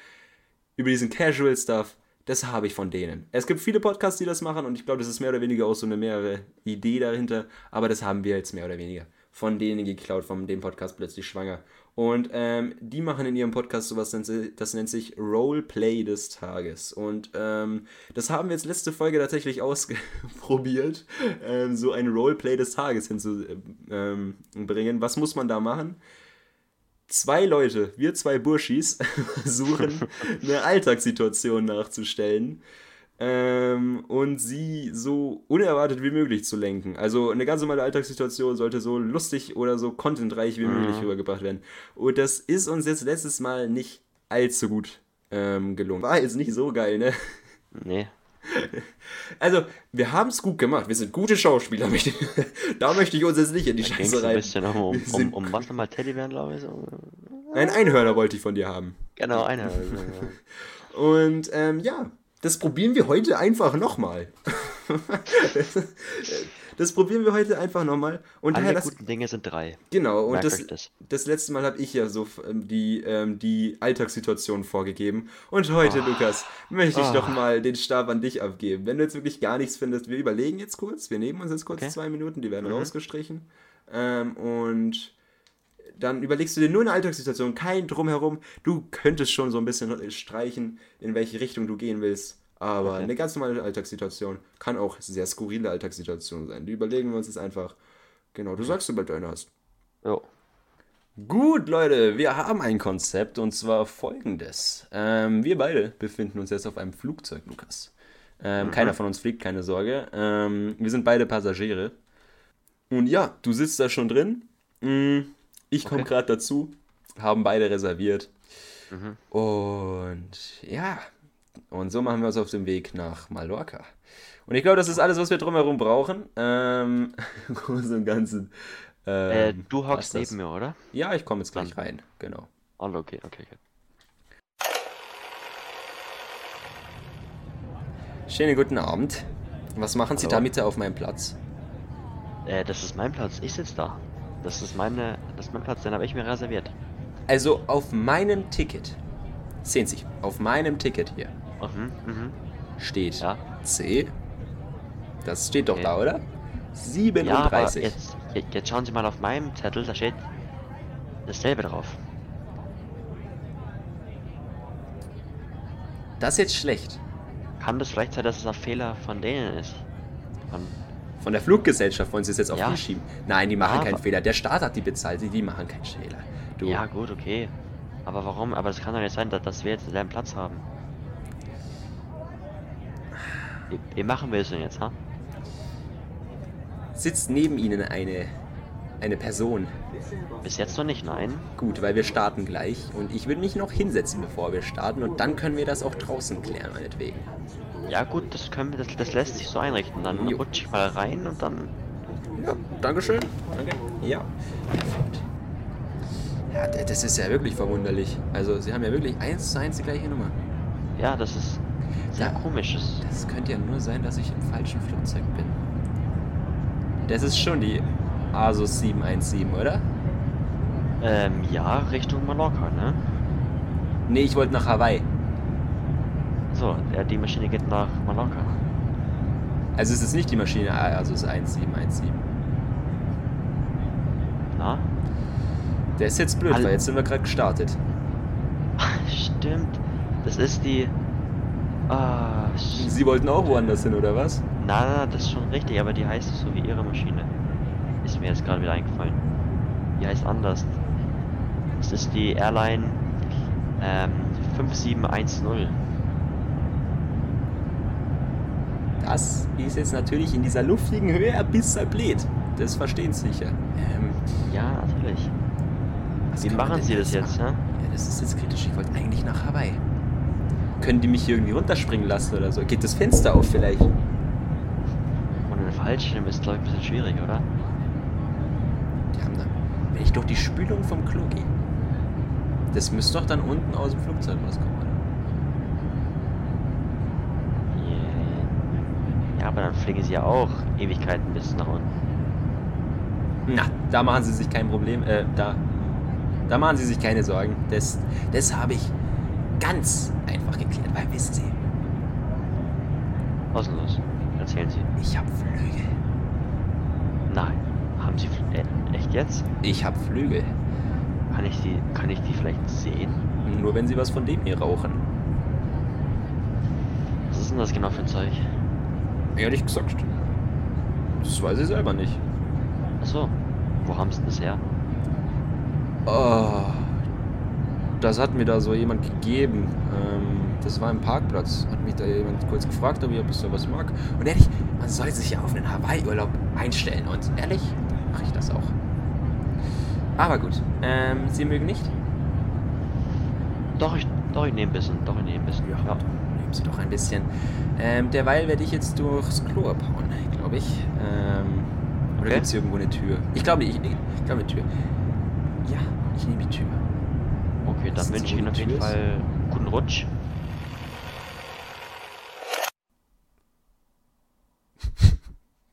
Über diesen Casual Stuff, das habe ich von denen. Es gibt viele Podcasts, die das machen und ich glaube, das ist mehr oder weniger auch so eine mehrere Idee dahinter, aber das haben wir jetzt mehr oder weniger von denen geklaut, von dem Podcast plötzlich schwanger. Und ähm, die machen in ihrem Podcast sowas, das nennt sich Roleplay des Tages. Und ähm, das haben wir jetzt letzte Folge tatsächlich <laughs> ausprobiert, ähm, so ein Roleplay des Tages hinzubringen. Ähm, Was muss man da machen? zwei Leute, wir zwei Burschis, <laughs> versuchen <laughs> eine Alltagssituation nachzustellen ähm, und sie so unerwartet wie möglich zu lenken. Also eine ganz normale Alltagssituation sollte so lustig oder so contentreich wie möglich rübergebracht werden. Und das ist uns jetzt letztes Mal nicht allzu gut ähm, gelungen. War jetzt nicht so geil, ne? Nee. <laughs> Also, wir haben es gut gemacht. Wir sind gute Schauspieler. <laughs> Da möchte ich uns jetzt nicht in die Ging Scheiße ein rein. bisschen um, um, um, um was nochmal Teddybären, glaube ich. So. Ein Einhörner wollte ich von dir haben. Genau, einer. <laughs> Und ähm, ja, das probieren wir heute einfach nochmal. <laughs> das probieren wir heute einfach nochmal. Und Alle daher das, guten Dinge sind drei. genau, und das, das. das letzte Mal habe ich ja so ähm, die, ähm, die Alltagssituation vorgegeben. Und heute, Ah. Lukas, möchte ich Ah. doch mal den Stab an dich abgeben. Wenn du jetzt wirklich gar nichts findest, wir überlegen jetzt kurz. Wir nehmen uns jetzt kurz Okay. zwei Minuten, die werden Mhm. rausgestrichen. Ähm, und dann überlegst du dir nur eine Alltagssituation, kein Drumherum. Du könntest schon so ein bisschen streichen, in welche Richtung du gehen willst. Aber Okay. eine ganz normale Alltagssituation kann auch sehr skurrile Alltagssituation sein. Die überlegen wir uns jetzt einfach. Genau, du sagst, sobald du eine hast. Jo. Gut, Leute, wir haben ein Konzept und zwar folgendes. Ähm, wir beide befinden uns jetzt auf einem Flugzeug, Lukas. Ähm, Keiner von uns fliegt, keine Sorge. Ähm, wir sind beide Passagiere. Und ja, du sitzt da schon drin. Mm, Ich komme Okay. gerade dazu. Haben beide reserviert. Und ja, und so machen wir uns auf den Weg nach Mallorca. Und ich glaube, das ist alles, was wir drumherum brauchen. Ähm, <laughs> Großen und Ganzen. Äh, ähm, du hockst neben mir, oder? Ja, ich komme jetzt gleich rein, genau. Oh, okay, okay, okay. Schönen guten Abend. Was machen Sie Hallo. da Mitte auf meinem Platz? Äh, das ist mein Platz. Ich sitze da. Das ist meine, mein Platz, den habe ich mir reserviert. Also auf meinem Ticket, sehen Sie, auf meinem Ticket hier Mhm, mhm. steht Ja. C. Das steht doch Okay. da, oder? Ja, aber 37. jetzt, je- jetzt schauen Sie mal auf meinem Zettel, da steht dasselbe drauf. Das ist jetzt schlecht. Kann das vielleicht sein, dass es ein Fehler von denen ist? Von, Von der Fluggesellschaft wollen Sie es jetzt auf Ja. die schieben. Nein, die machen Ja, keinen Fehler. Der Staat hat die bezahlt, die, die machen keinen Fehler. Du, ja, gut, okay. Aber warum? Aber es kann doch nicht sein, dass, dass wir jetzt denselben Platz haben. Wie, wie machen wir es denn jetzt, ha? sitzt neben Ihnen eine, eine Person. Bis jetzt noch nicht, nein. Gut, weil wir starten gleich und ich würde mich noch hinsetzen, bevor wir starten und dann können wir das auch draußen klären, meinetwegen. Ja gut, das können wir, das, das lässt sich so einrichten. Dann Jo. rutsche ich mal rein und dann. Ja, Dankeschön. Danke. Ja. Perfekt. Ja, das ist ja wirklich verwunderlich. Also, Sie haben ja wirklich eins zu eins die gleiche Nummer. Ja, das ist sehr Ja. komisch. Das, Das könnte ja nur sein, dass ich im falschen Flugzeug bin. Das ist schon die Asus 717, oder? ähm, ja, Richtung Mallorca, ne? Nee, ich wollte nach Hawaii. So, die Maschine geht nach Mallorca. Also, es ist nicht die Maschine Asus 1717. Na? Der ist jetzt blöd, All- weil jetzt sind wir gerade gestartet. <laughs> Stimmt. Das ist die. Ah, Sie wollten auch woanders hin, oder was? na, na, das ist schon richtig, aber die heißt so wie ihre Maschine. Ist mir jetzt gerade wieder eingefallen. Die heißt anders. Das ist die Airline ähm, 5710. Das ist jetzt natürlich in dieser luftigen Höhe ein bisschen blöd. Das verstehen Sie sicher. Ähm, Ja, natürlich. Wie machen Sie das jetzt, ne? Ja, das ist jetzt kritisch. Ich wollte eigentlich nach Hawaii. Können die mich hier irgendwie runterspringen lassen oder so? Geht das Fenster auf vielleicht? Und ein Fallschirm ist, glaube ich, ein bisschen schwierig, oder? Die haben dann. Wenn ich durch die Spülung vom Klo gehe. Das müsste doch dann unten aus dem Flugzeug rauskommen, oder? Yeah. Ja, aber dann fliegen sie ja auch Ewigkeiten bis nach unten. Na, da machen Sie sich kein Problem. Äh, da. Da machen Sie sich keine Sorgen. Das, das habe ich ganz einfach geklärt. Weil wissen Sie, Was ist los? Erzählen Sie. ich habe Flügel. Nein. Haben Sie Fl äh, echt jetzt? Ich habe Flügel. Kann ich die, kann ich die vielleicht sehen? Nur wenn Sie was von dem hier rauchen. Was ist denn das genau für ein Zeug? Ehrlich gesagt, das weiß ich selber nicht. Achso. Wo haben Sie das her? Oh, das hat mir da so jemand gegeben. Ähm, das war im Parkplatz. Hat mich da jemand kurz gefragt, ob ich ein bisschen was mag. Und ehrlich, man soll sich ja auf einen Hawaii-Urlaub einstellen. Und ehrlich, mache ich das auch. Aber gut, ähm, Sie mögen nicht? Doch, ich, doch, ich nehme ein bisschen. Doch, ich nehme ein bisschen. Ja haben sie doch ein bisschen. Ähm, derweil werde ich jetzt durchs Klo abhauen, glaube ich. Ähm, oder okay. gibt es hier irgendwo eine Tür? Ich glaube, ich, ich, ich glaube eine Tür. Ja, ich nehme die Tür. Okay, dann wünsche ich Ihnen auf jeden Fall guten Rutsch.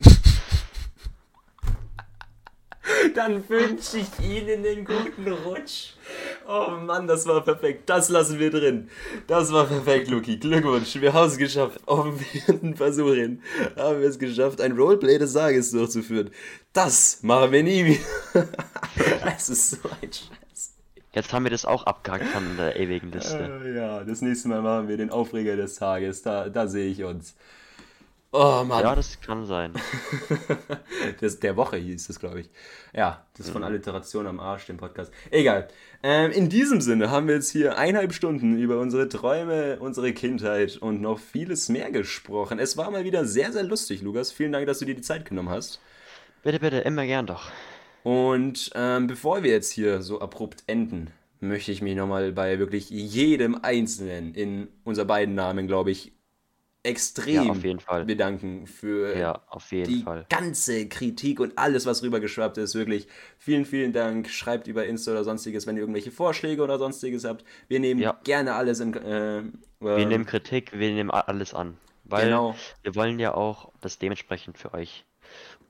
<laughs> dann wünsche ich Ihnen einen guten Rutsch. Oh Mann, das war perfekt. Das lassen wir drin. Das war perfekt, Luki. Glückwunsch. Wir haben es geschafft. Auf dem vierten Versuch hin haben wir es geschafft, ein Roleplay des Tages durchzuführen. Das machen wir nie wieder. <laughs> Es ist so ein Scheiß. Jetzt haben wir das auch abgehakt von der ewigen Liste. Äh, ja, das nächste Mal machen wir den Aufreger des Tages. Da, da sehe ich uns. Oh Mann. Ja, das kann sein. <laughs> das, der Woche hieß das, glaube ich. Ja, das ist von Alliteration am Arsch, dem Podcast. Egal. Ähm, in diesem Sinne haben wir jetzt hier eineinhalb Stunden über unsere Träume, unsere Kindheit und noch vieles mehr gesprochen. Es war mal wieder sehr, sehr lustig, Lukas. Vielen Dank, dass du dir die Zeit genommen hast. Bitte, bitte, immer gern doch. Und ähm, bevor wir jetzt hier so abrupt enden, möchte ich mich nochmal bei wirklich jedem Einzelnen in unser beiden Namen, glaube ich, extrem Ja, auf jeden Fall. bedanken für Ja, die Fall. ganze Kritik und alles, was rübergeschwappt ist. Wirklich vielen, vielen Dank. Schreibt über Insta oder sonstiges, wenn ihr irgendwelche Vorschläge oder sonstiges habt. Wir nehmen Ja. gerne alles in. Äh, Wir ähm, nehmen Kritik, wir nehmen alles an. Weil Genau. wir wollen ja auch das dementsprechend für euch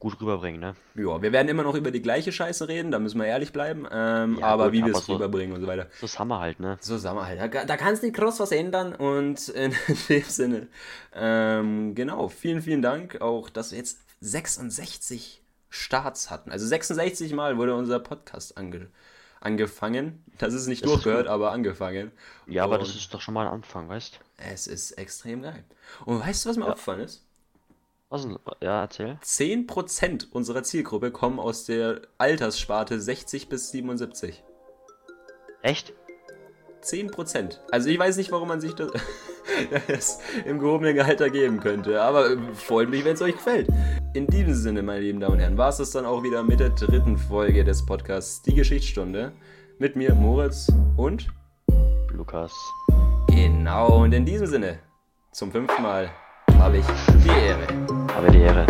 gut rüberbringen, ne? ja, wir werden immer noch über die gleiche Scheiße reden, da müssen wir ehrlich bleiben. Ähm, Ja, aber gut, wie wir es so- rüberbringen und so weiter. So haben wir halt, ne? So, mal halt, da, da kannst du nicht groß was ändern und <laughs> in dem Sinne, ähm, genau, vielen, vielen Dank auch, dass wir jetzt 66 Starts hatten. Also 66 Mal wurde unser Podcast ange, angefangen. Das ist nicht Das ist durchgehört, gut. aber angefangen. Ja, aber das Und ist doch schon mal ein Anfang, weißt? Es ist extrem geil. Und weißt du, was mir aufgefallen ist? Was denn? Ja, erzähl. 10% unserer Zielgruppe kommen aus der Alterssparte 60 bis 77. Echt? 10%. Also ich weiß nicht, warum man sich das, <laughs> das im gehobenen Alter geben könnte, aber äh, freut mich, wenn es euch gefällt. In diesem Sinne, meine lieben Damen und Herren, war es das dann auch wieder mit der dritten Folge des Podcasts Die Geschichtsstunde. Mit mir, Moritz und Lukas. genau, und in diesem Sinne, zum fünften Mal habe ich die Ehre. Habe die Ehre.